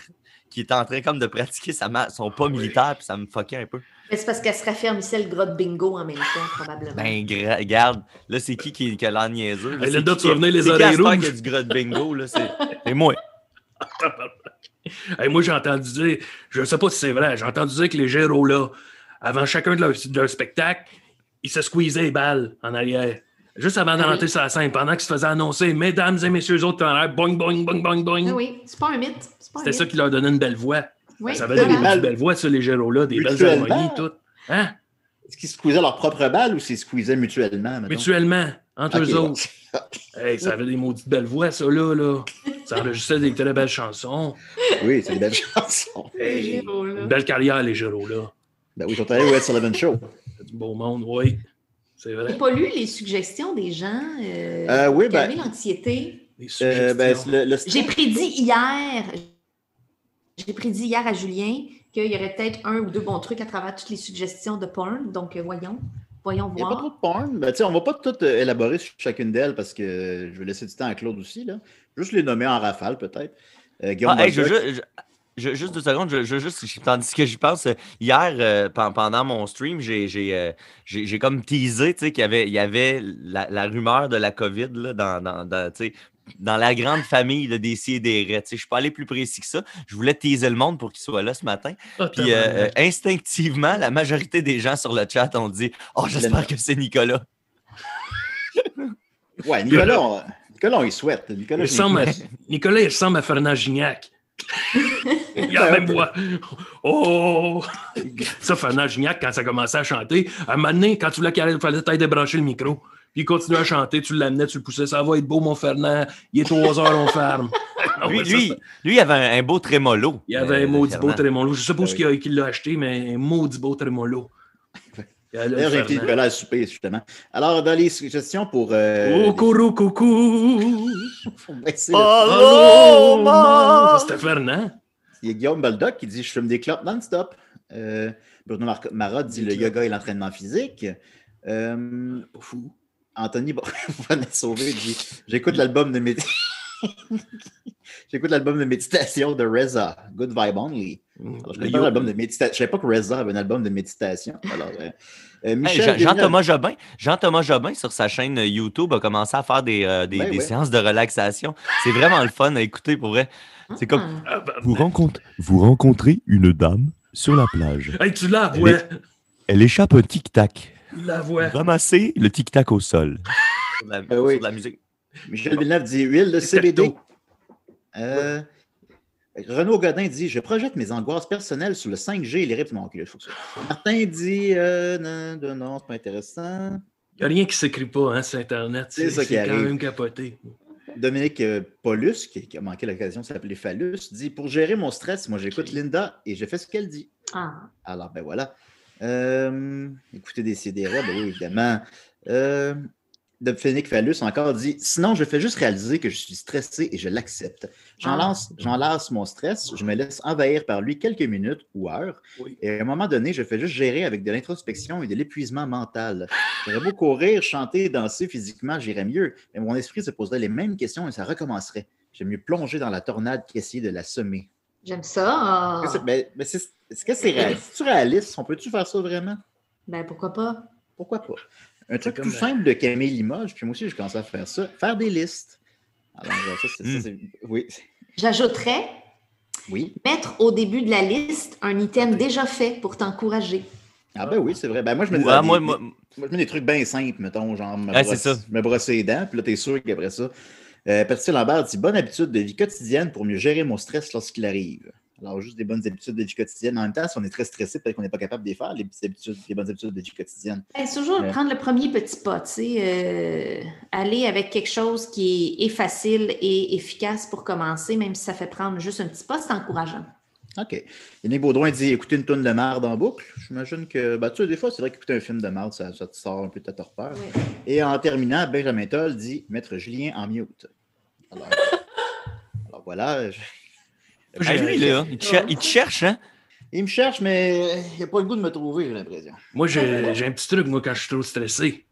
qui était en train comme de pratiquer sa ma- son pas militaire, puis ça me fuckait un peu. Mais c'est parce qu'elle se raffermissait le gros de bingo en même temps, probablement. Ben, regarde, là, c'est qui qui, qui a l'air niaiseux? là? Hey, C'est Linda, qui tu vas venir les c'est oreilles rouges? qui a du gros de bingo, là? C'est c'est moi. Hey, moi, j'ai entendu dire, je ne sais pas si c'est vrai, j'ai entendu dire que les géros là, avant chacun de leurs de leurs spectacles, ils se squeezaient les balles en arrière. Juste avant d'entrer sur la scène, pendant qu'ils se faisaient annoncer, mesdames et messieurs, autres en arrière, boing, boing, boing, boing, boing. Ah oui, c'est pas un mythe. C'était ça qui leur donnait une belle voix. Oui, ça avait Des balles. belles voix, ça, les géros là, des belles harmonies, tout. Hein? Est-ce qu'ils squeezaient leur propre balle ou s'ils squeezaient mutuellement? mettons? Mutuellement, entre eux bon. autres. Hey, ça avait des maudites belles voix, ça, là. là. Ça enregistrait des très belles chansons. Oui, c'est des belles chansons. Une belle carrière, les géros là. Ben oui, ils sont allés au Ed Sullivan Show. C'est du beau monde, oui. C'est J'ai vrai. pas lu les suggestions des gens euh, Euh, oui, ben- l'anxiété? Euh, ben, suggestions. le, le- J'ai prédit hier, j'ai prédit hier à Julien qu'il y aurait peut-être un ou deux bons trucs à travers toutes les suggestions de porn. Donc, euh, voyons, voyons Il n'y a pas trop voir. de porn. Ben, tu sais, on ne va pas tout euh, élaborer sur chacune d'elles parce que je vais laisser du temps à Claude aussi. Là. Juste les nommer en rafale, peut-être. Euh, Guillaume Ah, hey, je, Bolduc. je- je- je- juste deux secondes, je, je- juste, je- tandis que j'y pense, hier, euh, pen- pendant mon stream, j'ai j'ai, euh, j'ai- j'ai comme teasé tu sais, qu'il y avait, il y avait la, la rumeur de la COVID là, dans, dans, dans, tu sais, dans la grande famille des si et des sais, Je ne suis pas allé plus précis que ça. Je voulais teaser le monde pour qu'il soit là ce matin. Puis euh, euh, instinctivement, la majorité des gens sur le chat ont dit Oh, j'espère que c'est Nicolas. Ouais, Nicolas, on, Nicolas, on y souhaite. Nicolas, il je- ressemble à- Nicolas, il ressemble à Fernand Gignac. Il a la même voix. Oh! Ça, Fernand Gignac, quand ça commençait à chanter, à un moment donné, quand tu voulais qu'il fallait peut-être débrancher le micro. Puis il continuait à chanter, tu l'amenais, tu le poussais. Ça va être beau, mon Fernand. Il est 3 heures, on ferme. Ah Lui, lui, avait un, un beau trémolo. il y avait euh, un maudit beau Fernand. trémolo. Je suppose Ah qu'il a- qu'il l'a acheté, mais un maudit beau trémolo. D'ailleurs, j'ai invité. Nicolas à souper, justement. Alors, dans les suggestions pour. Euh, Oh, courou, coucou! Allô, Ça, C'était Fernand. Il y a Guillaume Baldock qui dit Je fume des clopes non-stop. Euh, Bruno Mar- Marat dit le clopes. yoga et l'entraînement physique. Euh, Pas fou. Anthony Bon- Bonnet Sauvé dit J'écoute l'album de médi- J'écoute l'album de méditation de Reza, Good Vibe Only. Alors, je Le connais pas yo- l'album de méditation. Je savais pas que Reza avait un album de méditation. Alors, euh, euh, Hey, Michel Jean- Jean-Thomas Jobin, Jean-Thomas Jobin sur sa chaîne YouTube a commencé à faire des, euh, des, Ouais, des ouais. séances de relaxation. C'est vraiment le fun à écouter pour vrai. C'est comme Ah. Ah, bah, Vous, rencontre- vous rencontrez une dame sur la plage. Hey, tu la vois. Elle échappe un tic-tac. La voit. Ramassez le tic-tac au sol. sur de la, Ah oui. sur de la musique. Michel Villeneuve dit huile de CBD. Euh, Renaud Godin dit Je projette mes angoisses personnelles sur le 5G et les rythmes. Ça- Martin dit euh, Non, non, non, c'est pas intéressant. Il n'y a rien qui s'écrit pas hein, sur Internet. C'est ça qui quand arrive. même capoté. Dominique euh, Paulus, qui, qui a manqué l'occasion de s'appeler Phallus, dit Pour gérer mon stress, moi j'écoute Linda et je fais ce qu'elle dit. Ah. Alors, ben voilà. Euh, écoutez des CDR, ben oui, évidemment. Euh, de Phénix Phallus encore dit Sinon, je fais juste réaliser que je suis stressé et je l'accepte. J'en Ah. mon stress, je me laisse envahir par lui quelques minutes ou heures. Oui. Et à un moment donné, je fais juste gérer avec de l'introspection et de l'épuisement mental. J'aurais beau courir, chanter, danser physiquement, j'irais mieux. Mais mon esprit se poserait les mêmes questions et ça recommencerait. J'aime mieux plonger dans la tornade qu'essayer de la semer. J'aime ça. Est-ce que c'est- ben, ben, c'est- Est-ce que c'est réaliste? C'est-tu réaliste? On peut-tu faire ça vraiment? Ben, pourquoi pas? Pourquoi pas? Un truc tout la- simple de Camille Limoges, puis moi aussi, je commence à faire ça. Faire des listes. Alors, ça, c'est. ça, Hmm. c'est- Oui. J'ajouterais Oui. mettre au début de la liste un item déjà fait pour t'encourager. Ah, ben oui, c'est vrai. Ben, moi, je me dis. Des, moi, des- moi- moi, je mets des trucs bien simples, mettons, genre me, brosse- ça. me brosser les dents, puis là, t'es sûr qu'après ça. Euh, Patricia Lambert dit bonne habitude de vie quotidienne pour mieux gérer mon stress lorsqu'il arrive. Alors, juste des bonnes habitudes de vie quotidienne. En même temps, si on est très stressé, peut-être qu'on n'est pas capable de les faire, les, petites habitudes, les bonnes habitudes de vie quotidienne. Ben, c'est toujours Ouais. prendre le premier petit pas, tu sais, euh, aller avec quelque chose qui est, facile et efficace pour commencer, même si ça fait prendre juste un petit pas, c'est encourageant. OK. Yannick Baudouin dit écouter une tonne de marde en boucle. J'imagine que, ben, tu sais, des fois, c'est vrai qu'écouter un film de marde, ça, ça te sort un peu de ta torpeur. Oui. Et en terminant, Benjamin Toll dit mettre Julien en mute. Alors, alors voilà. je- Hey, lui, là, il te, cher- il te cherche, hein? Il me cherche, mais il n'a pas le goût de me trouver, j'ai l'impression. Moi, j'ai un petit truc, moi, quand je suis trop stressé.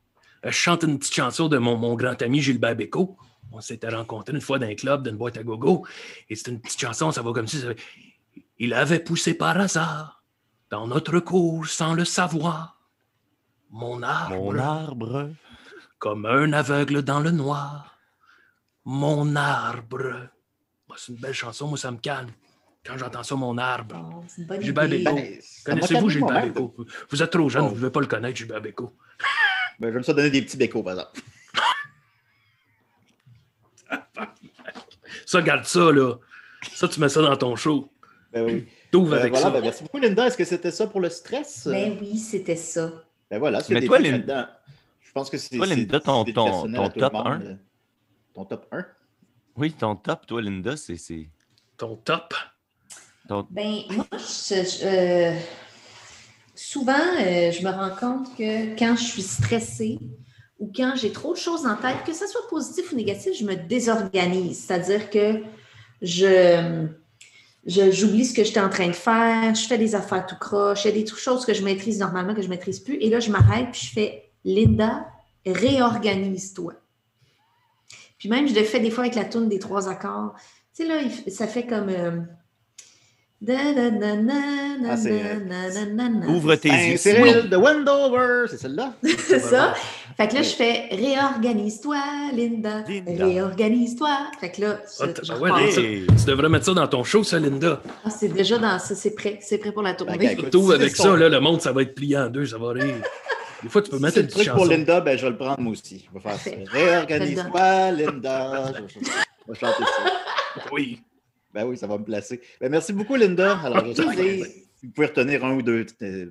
Euh, Je chante une petite chanson de mon, mon grand ami Gilbert Bécaud. On s'était rencontrés une fois dans un club, dans une boîte à gogo. Et c'est une petite chanson, ça va comme si ça fait, Il avait poussé par hasard dans notre cour sans le savoir. Mon arbre, Mon arbre. comme un aveugle dans le noir. Mon arbre. Moi, c'est une belle chanson, moi, ça me calme. Quand j'entends ça, mon arbre. Oh, c'est une bonne Gilbert. Bécaud. Ben, Connaissez-vous Gilbert. Bécaud? Vous êtes trop jeune, Oh. vous ne devez pas le connaître, Gilbert Bécaud. Ben, j'aime ça donner des petits bécos, par exemple. Ça, garde ça, là. Ça, tu mets ça dans ton show. Ben oui. T'ouvres Ben, avec voilà, ça. ben, merci beaucoup, Linda. Est-ce que c'était ça pour le stress? Ben oui, c'était ça. Ben voilà, c'est des toi, trucs Lin- là-dedans. Je pense que c'est. Toi, Linda, ton- ton- top monde. 1? Ton top 1? Oui, ton top, toi, Linda, c'est. c'est- Ton top? Ton... Ben, moi, je- je- euh, souvent, euh, je me rends compte que quand je suis stressée ou quand j'ai trop de choses en tête, que ce soit positif ou négatif, je me désorganise. C'est-à-dire que je, je- j'oublie ce que j'étais en train de faire, je fais des affaires tout croche, il y a des trucs- choses que je maîtrise normalement que je ne maîtrise plus. Et là, je m'arrête puis je fais Linda, réorganise-toi. Puis même, je le fais des fois avec la toune des trois accords. Tu sais, là, il ça fait comme. euh, Ah, euh. Ouvre tes yeux. Cyril de Wendover, c'est celle-là? C'est ça. Fait que là, je fais réorganise-toi, Linda. Linda. Réorganise-toi. Fait que là, je, Ah, je ouais, Hey. Tu devrais mettre ça dans ton show, ça, Linda. Ah, c'est déjà dans ça, c'est prêt. C'est prêt pour la tournée. Ben, Surtout avec ça, là, le monde, ça va être plié en deux, ça va rire. Des fois, tu peux Si mettre c'est une le petite truc pour chanson. Linda, ben, je vais le prendre moi aussi. Je vais faire. Réorganise-toi, Linda. Je vais- je vais chanter ça. Oui. Ben oui, ça va me placer. Ben, merci beaucoup, Linda. Alors, je sais vous pouvez retenir un ou deux euh,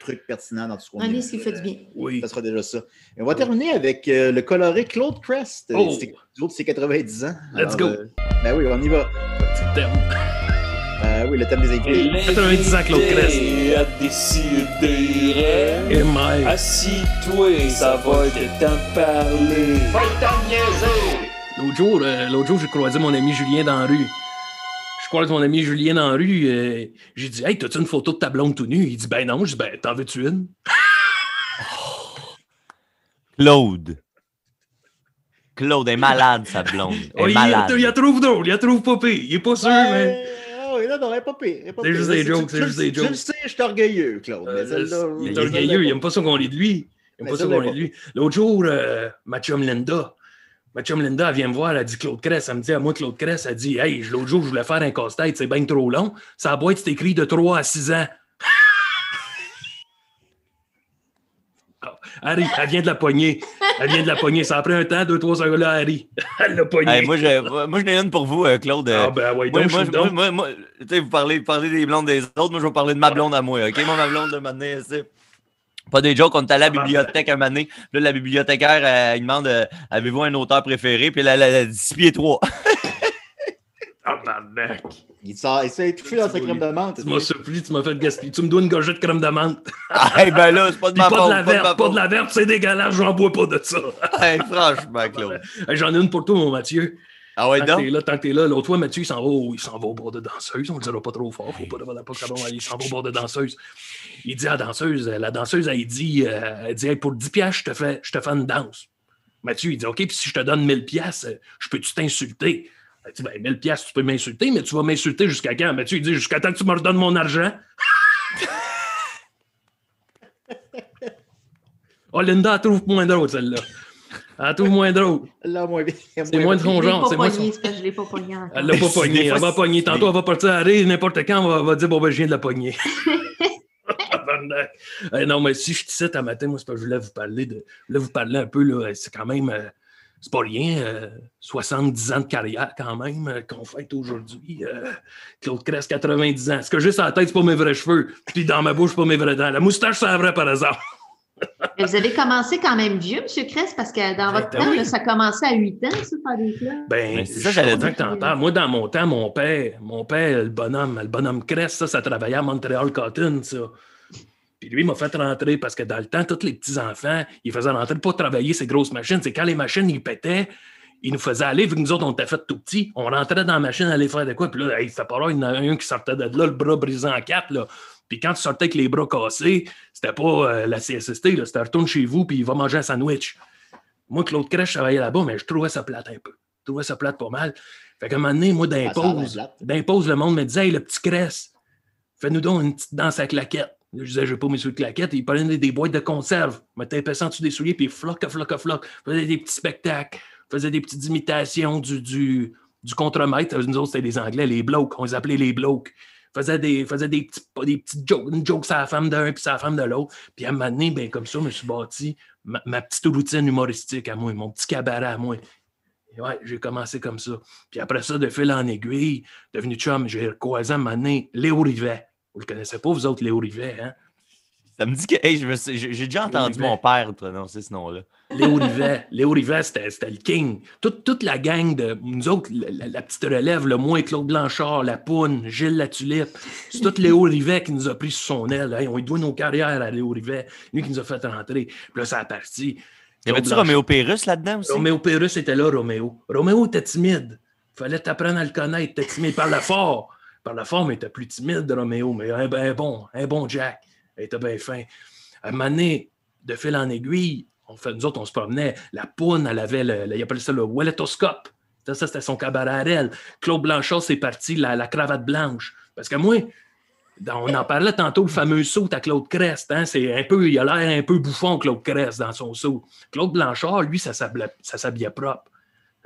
trucs pertinents dans tout ce qu'on dit. ce qui fait du bien. Oui. Ça sera déjà ça. Et on va terminer avec euh, le coloré Claude Crest. Euh, Oh. c'est 90 ans. Let's go. ben oui, on y va. Petit Ben oui, le thème des invités. 90 ans, Claude Crest. à décider. Et my. Assis-toi, ça va être temps de parler. L'autre jour, euh, l'autre jour, j'ai croisé mon ami Julien dans la rue. Je croise mon ami Julien dans la rue. euh, j'ai dit Hey, t'as-tu une photo de ta blonde tout nu? Il dit Ben non. Je dis Ben, t'en veux-tu une? Claude. Claude est malade, sa blonde. Oh, il, malade. il la trouve drôle, il la trouve pas pire. Il est pas sûr, mais. Ouais, oui, là, non, elle est pas pire. elle est pas C'est juste des jokes, c'est juste des jokes. le sais, je suis orgueilleux, Claude. mais Euh, celle-là, il est orgueilleux, il aime pas ça qu'on lit de lui. Il pas ça qu'on lit de lui. L'autre jour, euh, ma chum Linda, ma chum Linda, elle vient me voir, elle dit Claude Cress. Elle me dit à moi, Claude Cress, elle dit Hey, l'autre jour, je voulais faire un casse-tête, c'est bien trop long. Sa boîte, c'est écrit de 3 à 6 ans. Harry, elle vient de la poignée. Elle vient de la poignée. Ça a pris un temps, deux, trois secondes là, Harry. Elle l'a poignée. Hey, moi, je- moi, je n'ai une pour vous, euh, Claude. Euh, ah ben ouais, donc, moi, moi, vous parlez, vous parlez des blondes des autres, moi, je vais parler de ma blonde à moi, OK? Moi, ma blonde, de m'amener, c'est... Pas des jokes, on est à la bibliothèque un moment donné. Là, la bibliothécaire, il demande euh, Avez-vous un auteur préféré? Puis là, elle a dit 6 pieds 3. Ah, barnac. Il sort- il s'est touché dans sa crème de menthe. Tu m'as supplié, tu m'as fait gaspiller. Tu me dois une gorgée de crème de menthe. hey, ben là, c'est pas de ma pas faute. de la pas de ma verte, pas de la verte, c'est dégueulasse, j'en bois pas de ça. Hey, franchement, Claude. J'en ai une pour toi, mon Mathieu. Ah ouais, Tant que t'es donc? là, tant que t'es là, l'autre fois, Mathieu, il s'en va, s'en va au bord de danseuse. On le dira pas trop fort, faut pas demander pas va, Il s'en va au bord de danseuse. Il dit à la danseuse, la danseuse, elle dit, euh, elle dit Hey, pour 10 piastres, je te fais, je te fais une danse. Mathieu, il dit OK, puis si je te donne 1000 piastres, je peux-tu t'insulter? Elle dit ben, 1000 piastres, tu peux m'insulter, mais tu vas m'insulter jusqu'à quand? Mathieu, il dit jusqu'à temps que tu me redonnes mon argent. oh, Linda, elle trouve moins drôle, celle-là. Elle trouve moins drôle. Là, moins bien. C'est moins de son genre. C'est moins de son- pogné, que je l'ai pas pogné encore. Elle l'a pas pogné. Elle va pogner. Tantôt, elle va partir à rire. N'importe quand, on va, va dire Bon, ben, je viens de la pogner. Eh, non, mais si je te cite un matin, moi, c'est parce que je voulais vous parler de. Je voulais vous parler un peu, là. C'est quand même. Euh, c'est pas rien. euh, 70 ans de carrière, quand même, euh, qu'on fête aujourd'hui. Euh, Claude Crest, 90 ans. Ce que j'ai sur la tête, c'est pas mes vrais cheveux. Puis dans ma bouche, c'est pas mes vrais dents. La moustache, c'est la vraie, par exemple. Mais vous avez commencé quand même vieux, M. Kress, parce que dans votre Ben temps, oui. là, ça commençait à 8 ans, ça, faire des clubs. Ben, Ben, c'est ça, je j'allais dire. que t'en parles. Moi, dans mon temps, mon père, mon père, le bonhomme, le bonhomme Crest, ça, ça travaillait à Montréal Cotton, ça. Puis lui, il m'a fait rentrer parce que dans le temps, tous les petits-enfants, ils faisaient rentrer pour travailler ces grosses machines. C'est quand les machines, ils pétaient, ils nous faisaient aller, vu que nous autres, on était fait tout petits, on rentrait dans la machine, aller faire de quoi. Puis là, hey, c'était pas il y en a un qui sortait de là, le bras brisé en quatre, là. Puis quand tu sortais avec les bras cassés, c'était pas euh, la CSST, c'était retourne chez vous, puis il va manger un sandwich. Moi, Claude Crèche, je travaillais là-bas, mais je trouvais ça plate un peu. Je trouvais ça plate pas mal. Fait qu'à un moment donné, moi, Ah, d'impose, d'impose, le monde me disait, hey, le petit Cresse, fais-nous donc une petite danse à claquettes. Je disais, je vais pas mes sous de claquettes. Il prenait des, boîtes de conserve, mettait un en dessous des souliers, puis floc, floc, floc. Faisait des petits spectacles, faisait des petites imitations du, du, du contremaître. Nous autres, c'était les Anglais, les blocs. On les appelait les blocs. Faisait des, faisait des petits, des petites jokes, une joke sur la femme d'un, puis sur la femme de l'autre. Puis à un moment donné, ben, comme ça, je me suis bâti ma, ma petite routine humoristique à moi, mon petit cabaret à moi. Ouais, j'ai commencé comme ça. Puis après ça, de fil en aiguille, devenu chum, j'ai croisé à un moment donné Léo Rivet. Vous le connaissez pas, vous autres, Léo Rivet, hein? Ça me dit que. hey, j'ai déjà entendu mon père prononcer ce nom-là. Léo Rivet. Léo Rivet, c'était le king. Toute, toute la gang de nous autres, la, petite relève, le moi, Claude Blanchard, La Poune, Gilles La Tulipe, c'est tout Léo Rivet qui nous a pris sous son aile. Hey, on lui doit nos carrières à Léo Rivet. Lui qui nous a fait rentrer. Puis là, ça a parti. Y avait-tu Roméo Pérus là-dedans aussi? Roméo Pérus était là, Roméo. Roméo était timide. Fallait t'apprendre à le connaître. T'es timide. Il parlait fort. Il parlait fort, mais il était plus timide, Roméo. Mais un, un bon, un bon Jack. Il était bien fin. À un de fil en aiguille, on fait, nous autres, on se promenait. La poune, elle avait, le, le- il appelait ça le walletoscope. Ça, c'était son cabaret. Claude Blanchard, c'est parti, la, la cravate blanche. Parce que moi, on en parlait tantôt, le fameux saut à Claude Crest. Hein? C'est un peu, il a l'air un peu bouffon, Claude Crest, dans son saut. Claude Blanchard, lui, ça s'habillait propre.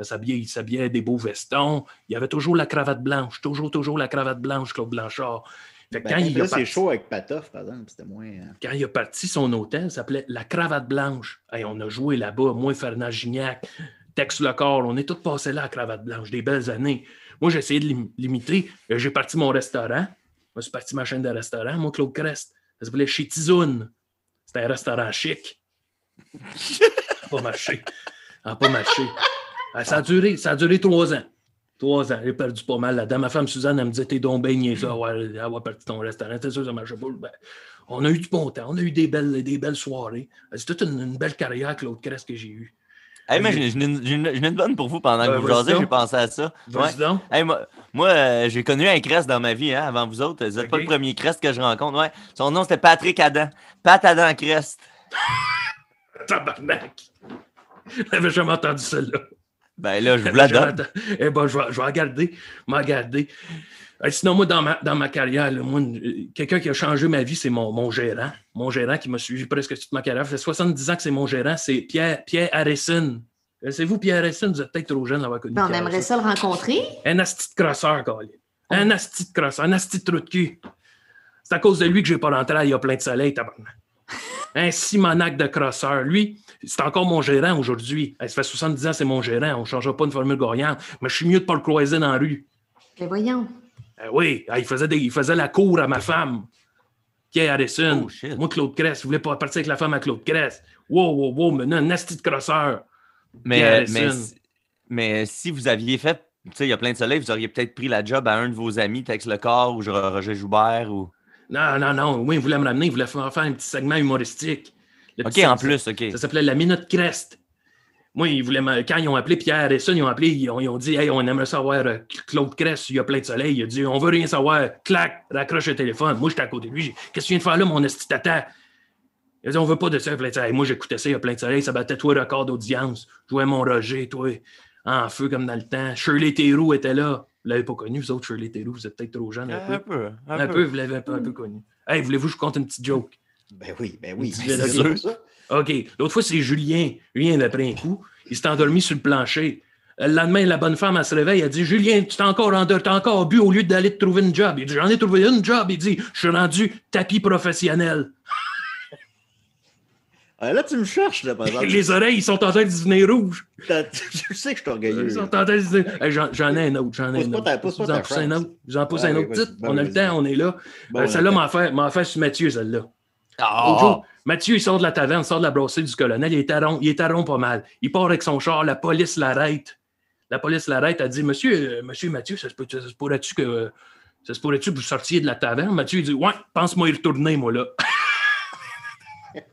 S'habillait, il s'habillait des beaux vestons. Il y avait toujours la cravate blanche. Toujours, toujours la cravate blanche, Claude Blanchard. Fait Ben, quand, il a c'est parti, chaud avec Patoff, par exemple. C'était moins. euh, quand il a parti son hôtel, s'appelait La Cravate Blanche. Hey, on a joué là-bas, moi, Fernand Gignac, Tex Lecor, on est tous passés là à Cravate Blanche, des belles années. Moi, j'ai essayé de l'im- l'imiter. Euh, J'ai parti mon restaurant. Moi, c'est parti ma chaîne de restaurant, moi, Claude Crest. Ça s'appelait Chez Tizoun. C'était un restaurant chic. Ça n'a pas marché. Ça n'a pas marché. Ah, Ça a duré, ça a duré trois ans. Trois ans. J'ai perdu pas mal là-dedans. Ma femme Suzanne, elle me disait T'es donc niaiseux à avoir, avoir parti ton restaurant. C'est sûr, ça ne marchait pas? Ben, on a eu du bon temps. On a eu des belles, des belles soirées. C'est toute une, une belle carrière, Claude Crest, que j'ai eue. Hey, mais j'ai une, une- bonne pour vous pendant que Ouais, vous jasez, j'ai pensé à ça. Ouais. Hey, moi, moi euh, j'ai connu un crest dans ma vie hein, avant vous autres. Vous n'êtes pas le premier crest que je rencontre. Ouais. Son nom, c'était Patrick Adam. Pat Adam Crest. Tabarnak! J'avais jamais entendu celle-là. Ben là, je vous la donne. Eh ben, je vais, je vais regarder. Je vais regarder. Euh, Sinon, moi, dans ma, dans ma carrière, là, moi, euh, quelqu'un qui a changé ma vie, c'est mon, mon gérant. Mon gérant qui m'a suivi presque toute ma carrière. Ça fait 70 ans que c'est mon gérant. C'est Pierre, Pierre Harrison. C'est vous, Pierre Harrison? Vous êtes peut-être trop jeune d'avoir connu Ben, on Pierre aimerait ça le rencontrer. Un asti de crosseur, Colin. Un asti de crosseur, un asti de trou de cul. C'est à cause de lui que j'ai pas rentré Il y a plein de soleil, tabarnak. Un Simonac de crosseur. Lui, c'est encore mon gérant aujourd'hui. Ça fait 70 ans c'est mon gérant. On ne changera pas une formule gagnante. Mais je suis mieux de ne pas le croiser dans la rue. Mais voyons. Eh oui, il, faisait des- il faisait la cour à ma femme. Pierre Harrison. Oh. Moi, Claude Crest. Je voulais pas partir avec la femme à Claude Crest. Wow, wow, wow, maintenant, un asti de crosseur. Mais, mais, si- mais si vous aviez fait, tu sais, il y a plein de soleil, vous auriez peut-être pris la job à un de vos amis, Tex Lecor ou Roger Joubert ou. Non, non, non. Oui, il voulait me ramener. Il voulait faire faire un petit segment humoristique. Ok, petit- en plus, ok. Ça s'appelait la Minute Crest. Moi, ils voulaient quand ils ont appelé Pierre Harrison, ils ont appelé, ils ont, ils ont dit Hey, on aimerait savoir euh, Claude Crest, il y a plein de soleil. Il a dit On veut rien savoir. Clac, raccroche le téléphone. Moi, j'étais à côté de lui. Qu'est-ce que tu viens de faire là, mon esti tata? Il a dit On veut pas de ça. Il a dit, Hey, moi, j'écoutais ça, il y a plein de soleil. Ça battait toi record d'audience. Jouais mon Roger, toi, en feu comme dans le temps. Shirley Theroux était là. Vous l'avez pas connu, vous autres, Shirley Theroux. Vous êtes peut-être trop jeunes un peu. Un peu. Un, Un peu. peu, vous l'avez un peu, un peu connu. Hey, voulez-vous que je compte une petite joke? Ben oui, ben oui. Ben sûr, ça. OK. L'autre fois, c'est Julien. Julien, a pris un coup. Il s'est endormi sur le plancher. Le lendemain, la bonne femme, elle se réveille. Elle dit Julien, tu t'es encore, endor- t'as encore bu au lieu d'aller te trouver une job. Il dit J'en ai trouvé une job. Il dit Je suis rendu tapis professionnel. Ah, là, tu me cherches, là, par exemple. Les oreilles, ils sont en train de devenir rouges. Je sais que je suis orgueilleux. Ils sont en train de devenir- Hey, J'en ai un autre. J'en ai Pousse un pas autre. ta- pousse pas vous en ta pousse un autre. Vous en pousse Ah un autre titre. On a le temps, on est là. Bon, Euh, Celle-là m'a fait, fait sur Mathieu, celle-là. Ah, jour, Mathieu, il sort de la taverne, sort de la brasserie du colonel, il est à rond, il est à rond pas mal. Il part avec son char, la police l'arrête. La police l'arrête, elle dit Monsieur, euh, monsieur Mathieu, ça se, peut- ça se pourrait-tu que. Ça se pourrait-tu que vous sortiez de la taverne? Mathieu, il dit Ouais, pense-moi y retourner, moi, là.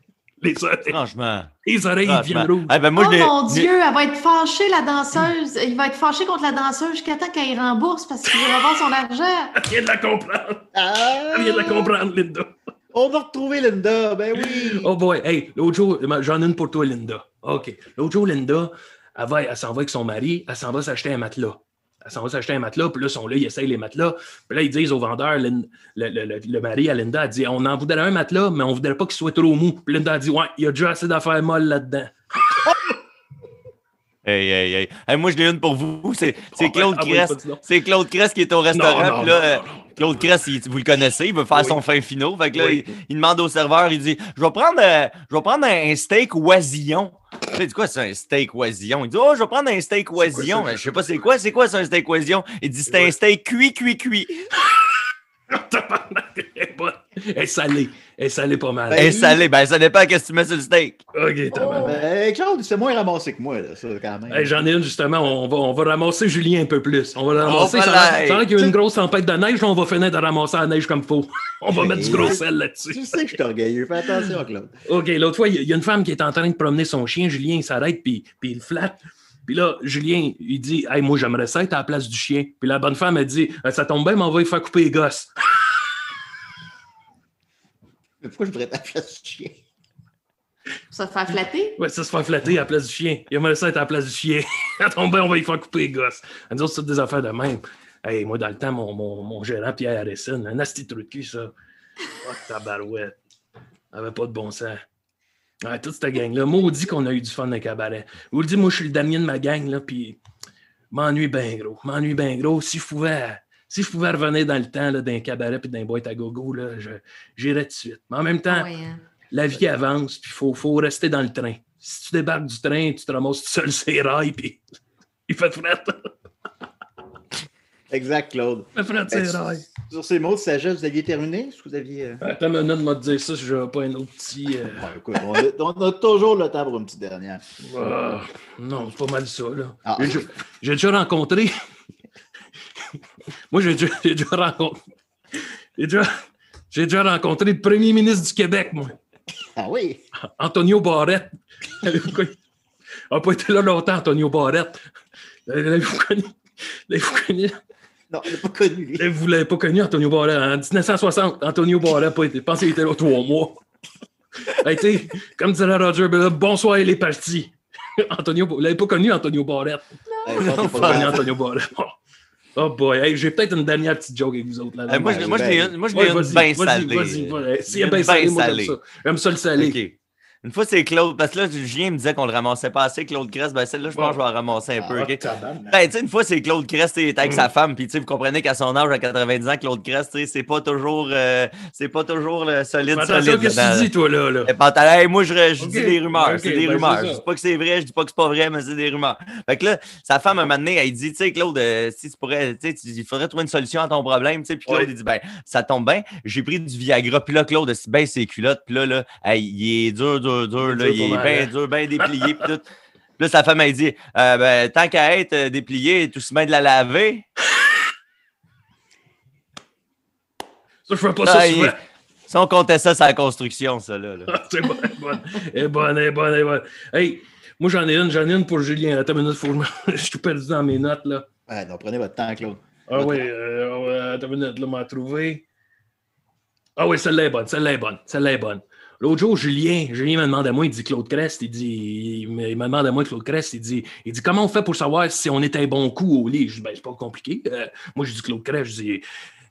les oreilles, Franchement. les oreilles deviennent rouges. Eh ben, moi, oh je mon Dieu, elle va être fâchée, la danseuse. Il va être fâché contre la danseuse jusqu'à temps qu'elle rembourse parce qu'il veut avoir son argent. Elle vient de la comprendre. Ah! Elle vient de la comprendre, Linda. On va retrouver Linda, ben oui! Oh boy, hey, l'autre jour, j'en ai une pour toi, Linda. OK. L'autre jour, Linda, elle, va- elle s'en va avec son mari, elle s'en va s'acheter un matelas. Elle s'en va s'acheter un matelas, puis là, ils sont là, ils essayent les matelas. Puis là, ils disent au vendeur, le, le- le- le mari à Linda, elle dit On en voudrait un matelas, mais on voudrait pas qu'il soit trop mou. Puis Linda a dit Ouais, il y a déjà assez d'affaires molles là-dedans. Hey, hey, hey. Hey, moi, je l'ai une pour vous. C'est Oh, Claude ah du tout. C'est Claude Crest qui est au restaurant. Non, là, non, euh. Claude Crest, il- vous le connaissez, il veut faire Oui. son fin finaux. Fait que là, Oui. il, il demande au serveur, il dit Je vais prendre, euh, je vais prendre un steak oisillon. Tu sais, quoi, c'est un steak oisillon? Il dit Oh, je vais prendre un steak oisillon. Je sais pas c'est quoi, c'est quoi, c'est un steak oisillon? Il dit C'est un steak cuit, cuit, cuit. Elle est. Elle est salée. Elle est salée pas mal. Ben, Et salé, ben ça dépend qu'est-ce que tu mets sur le steak. OK, tabarnak. Ben, Claude, c'est moins ramassé que moi, là, ça, quand même. Hey, J'en ai une justement, on va, on va ramasser Julien un peu plus. On va le ramasser. Oh, voilà. qu'il y a eu une grosse tempête de neige, là, on va finir de ramasser la neige comme faut. On va mettre du gros sel là-dessus. Tu sais que je suis orgueilleux. Fais attention, Claude. OK, l'autre fois, il y a- il y a une femme qui est en train de promener son chien. Julien, il s'arrête, puis, puis il le flatte. Puis là, Julien, il dit Hey, moi, j'aimerais ça être à la place du chien. Puis la bonne femme, elle dit Ah, Ça tombe bien, mais on va y faire couper les gosses. Mais pourquoi je voudrais ta place du chien? Pour se faire flatter? Ouais, ça se fait flatter à la place du chien. Il aimerait ça être à la place du chien. Ça tombe bien, on va y faire couper les gosses. Elle dit C'est des affaires de même. Hey, moi, dans le temps, mon, mon, mon gérant, Pierre Harrison, un asti cul, ça. Oh, tabarouette. Ça avait pas de bon sens. Ouais, toute cette gang-là. Maudit qu'on a eu du fun dans le cabaret. Je vous le dis, moi, je suis le dernier de ma gang, là, puis m'ennuie bien gros. M'ennuie bien gros. Si je pouvais. Si je pouvais revenir dans le temps là, d'un cabaret puis d'un boîte à gogo, là, j'irais tout de suite. Mais en même temps, Ouais, hein. la vie avance, puis il faut, faut rester dans le train. Si tu débarques du train, tu te ramasses tout seul sur les rails, puis il fait fret. Exact, Claude. Ben. Sur ces mots de sagesse, vous aviez terminé? Est-ce que vous aviez. euh, Attends une minute, m'a dire ça si je pas un autre petit. euh, Bon, écoute, on a, on a toujours le temps pour une petite dernière. ah, non, c'est pas mal ça, là. Ah. J'ai déjà- rencontré. Moi, j'ai déjà, rencontré. J'ai déjà, rencontré le premier ministre du Québec, moi. Ah oui? Antonio Barrette. Avez-vous connu? Il n'a pas été là longtemps, Antonio Barrette. L'avez-vous connu? L'avez-vous connu? Non, on l'a pas connu, lui. Vous ne l'avez pas connu, Antonio Barrette. En 1960, Antonio Barrette n'a pas été. Je pense qu'il était là trois mois. Hey, comme disait Roger Bella, bonsoir, il est parti. Antonio, vous l'avez pas connu, Antonio Barrette? Je pense Pas connu. Antonio Barrette. Oh, Oh boy, hey, j'ai peut-être une dernière petite joke avec vous autres. Là, moi, je- moi, je l'ai une, moi, je l'ai Ouais, une vas-y, bien vas-y, salée. Vas-y, vas-y. S'il y a Une bien bien salé, moi, j'aime salée. ça. J'aime ça le salé. OK. Une fois, c'est Claude, parce que là, Julien me disait qu'on le ramassait pas assez, Claude Crest. Ben, celle-là, je pense que je vais la ramasser un peu. Ah, OK? tabarnak. Ben, tu sais, une fois, c'est Claude Crest, il était avec Mm. sa femme, puis tu sais, vous comprenez qu'à son âge, à 90 ans, Claude Crest, tu sais, c'est pas toujours, euh, c'est pas toujours le solide, Attention, solide. qu'est-ce que tu dis, toi, là? là? Eh, pantalon, hey, moi, je, je dis des rumeurs. ok, c'est des ben, rumeurs. Je dis pas que c'est vrai, je dis pas que c'est pas vrai, mais c'est des rumeurs. Fait que là, sa femme, un moment donné, elle dit, tu sais, Claude, euh, si tu pourrais, tu sais, il faudrait trouver une solution à ton problème, tu sais. Puis Claude, Ouais. il dit, ben, ça tombe bien. J'ai pris du Viagra. Puis là, Claude, baisse ses culottes. Puis là, là, hey, il est dur, dur, dur, là. Il est bien dur, bien déplié. Puis tout. Là, sa femme, elle dit, euh, ben, tant qu'à être euh, déplié, tout se met de la laver. Ça, je fais pas Là, ça il- souvent. Si on comptait ça, c'est la construction, ça, là. là. C'est bon, elle est bonne. Elle est bonne, elle est bonne, elle est bonne. Hey, moi, j'en ai une, j'en ai une pour Julien. Attends une minute, faut que je je suis perdu dans mes notes, là. Ouais, donc prenez votre temps, Claude. Ah oui, euh, ouais, attends une minute, là, m'a trouvé. Ah oui, celle-là est bonne, celle-là est bonne, celle-là est bonne. L'autre jour, Julien, Julien me demande à moi, il dit Claude Crest, il dit, il me, il me demande à moi, Claude Crest, il dit, il dit, comment on fait pour savoir si on est un bon coup au lit? Je dis, ben, c'est pas compliqué. Euh, moi, je dis Claude Crest, je dis,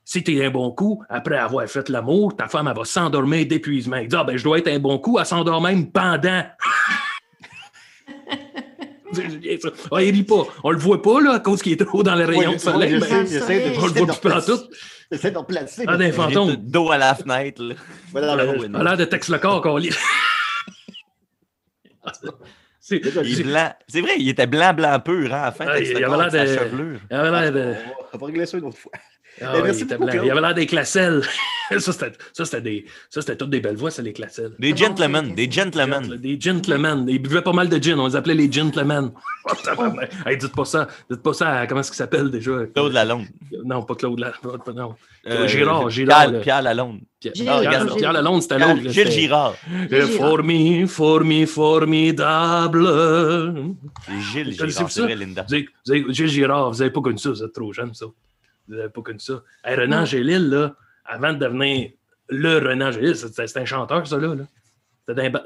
si t'es un bon coup, après avoir fait l'amour, ta femme, elle va s'endormir d'épuisement. Il dit, ah, ben, je dois être un bon coup, elle s'endort même pendant. Ah, il rit pas. On le voit pas, là, à cause qu'il est trop dans les rayons de soleil. je on le voit plus partout. J'essaie de replacer. Ah, des fantômes. Dos à la fenêtre, là. Ah, A l'air de texte le corps qu'on lit. C'est- Déjà, Il est j'ai- blanc. C'est vrai, il était blanc, blanc pur, hein, à la fin. Ah, texte il de avait corps, l'air sa de- chevelure. il avait l'air de- On va régler ça une autre fois. Ah, merci il, beaucoup. Il avait l'air des classelles. ça, c'était des... ça, c'était toutes des belles voix, ça, les classelles. Des gentlemen, c'est- des gentlemen. Des gentlemen. Ils buvaient pas mal de gin. On les appelait les gentlemen. Oh, hey, dites pas ça. Dites pas ça à... Comment est-ce qu'il s'appelle déjà? Claude Lalonde. Non, pas Claude Lalonde. Non. Euh, Girard, Girard, Pierre. Pierre Lalonde. Pierre, Gilles, Lalonde, c'était l'autre. là, Gilles Girard. Formi, formi, formidable. C'est Gilles Girard, c'est vrai, Linda. Gilles Girard, vous n'avez pas connu ça, vous êtes trop jeune, ça. Vous n'avez pas connu ça. Hey, Renan Gélil, là, avant de devenir le Renan Gélil, c'était un chanteur, ça, là. là.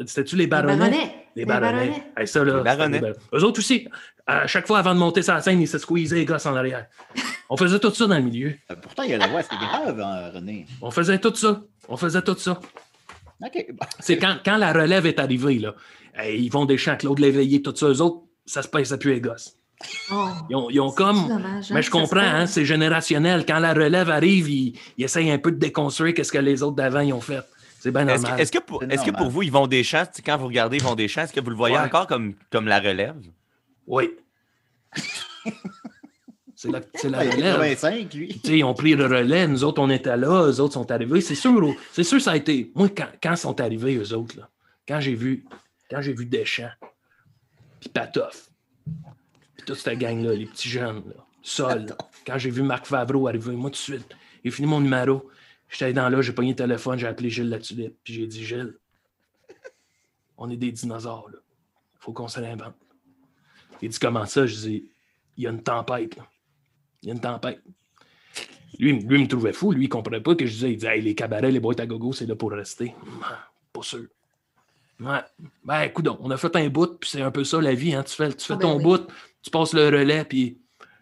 C'était-tu les Les baronnets? baronnets. Les baronnets. Hey, ça, là, Les baronnets. bar- Eux autres aussi, à chaque fois avant de monter sur la scène, ils se squeezaient les gosses en arrière. On faisait tout ça dans le milieu. Euh, Pourtant, il y a la voix, c'est grave, hein, René. On faisait tout ça. On faisait tout ça. OK. bon. C'est quand, quand la relève est arrivée, là, hey, ils vont des champs, Claude Léveillé, tout ça, eux autres, ça se passe plus les gosses. Oh, Ils ont, ils ont comme. dommage, hein, Mais je comprends, hein, c'est générationnel. Quand la relève arrive, ils, ils essayent un peu de déconstruire ce que les autres d'avant ils ont fait. C'est bien Est-ce normal. que, est-ce que pour, que vous, ils vont des sais, quand vous regardez, ils vont des champs, est-ce que vous le voyez Ouais. encore comme, comme la relève? Oui. c'est la, Ouais, relève. 85, lui. Tu sais, ils ont pris le relais, nous autres, on était là, eux autres sont arrivés. C'est sûr, c'est sûr, ça a été. Moi, quand, quand ils sont arrivés, eux autres, là, quand j'ai vu, quand j'ai vu Deschamps, puis Patoff, toute cette gang-là, les petits jeunes, là, Sol, quand j'ai vu Marc Favreau arriver, moi, tout de suite, il a fini mon numéro. J'étais dans là, j'ai pogné le téléphone, j'ai appelé Gilles Latulippe, puis j'ai dit Gilles, on est des dinosaures, là. Faut qu'on se réinvente. Il dit comment ça? Je dis, il y a une tempête, là. Il y a une tempête. Lui, lui il me trouvait fou. Lui, il comprenait pas que je disais. Il disait, Hey, les cabarets, les boîtes à gogo, c'est là pour rester. Pas sûr. Ouais. Ben, écoute, on a fait un bout, puis c'est un peu ça la vie. Hein. Tu fais, tu fais Ah, ben ton oui. bout, tu passes le relais, puis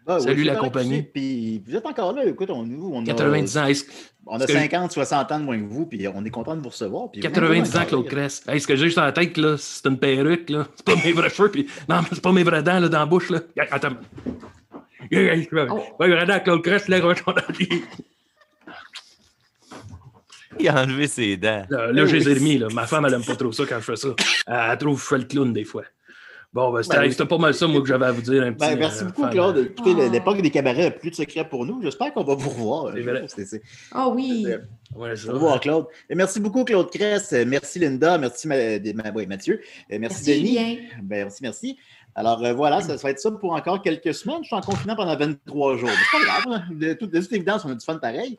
Ah, Salut, c'est la compagnie. Puis vous êtes encore là. Écoute, on, nous, on a, 90 ans. Est-ce- on a Est-ce que- 50, 60 ans de moins que vous, puis on est content de vous recevoir. puis vous- 90 ans, Claude Cress. Hey, ce que j'ai sur la tête, là, c'est une perruque, là. C'est pas mes vrais cheveux, puis non, mais c'est pas mes vraies dents, là, dans la bouche, là. Attends. Oh. Ouais, Claude Cress, là. Il a enlevé ses dents. Là, là, je les ai remis, là. Ma femme, elle aime pas trop ça quand je fais ça. Elle, trouve que je fais le clown des fois. Bon, ben, c'était Ben c'était pas mal ça, moi, que j'avais à vous dire. Un petit, Ben, merci euh, beaucoup. Claude. Écoutez, Oh. l'époque des cabarets n'a plus de secret pour nous. J'espère qu'on va vous revoir. Ah oui. Ouais, ça. Au revoir, Claude. Et merci beaucoup, Claude Cress. Euh, Merci, Linda. Merci, Ma- Ma- ouais, Mathieu. Euh, Merci, Merci, Denis. Julien. Ben, merci, merci. Alors euh, voilà, ça, ça va être ça pour encore quelques semaines. Je suis en confinement pendant 23 jours. Mais C'est pas grave. hein. De, toute- de toute évidence, on a du fun pareil.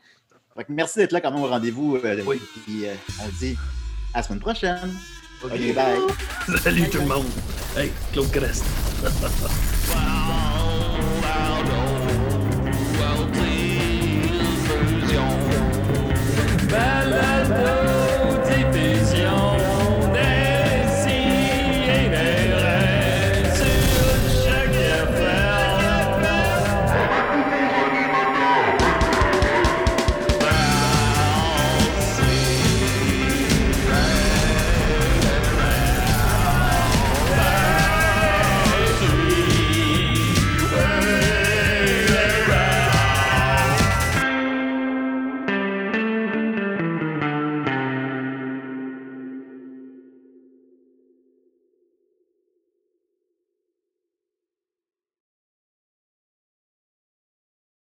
Merci d'être là quand même au rendez-vous. Euh, oui. Puis euh, on dit à la semaine prochaine. OK, bye. Salut tout le monde. Hey, Claude Crest.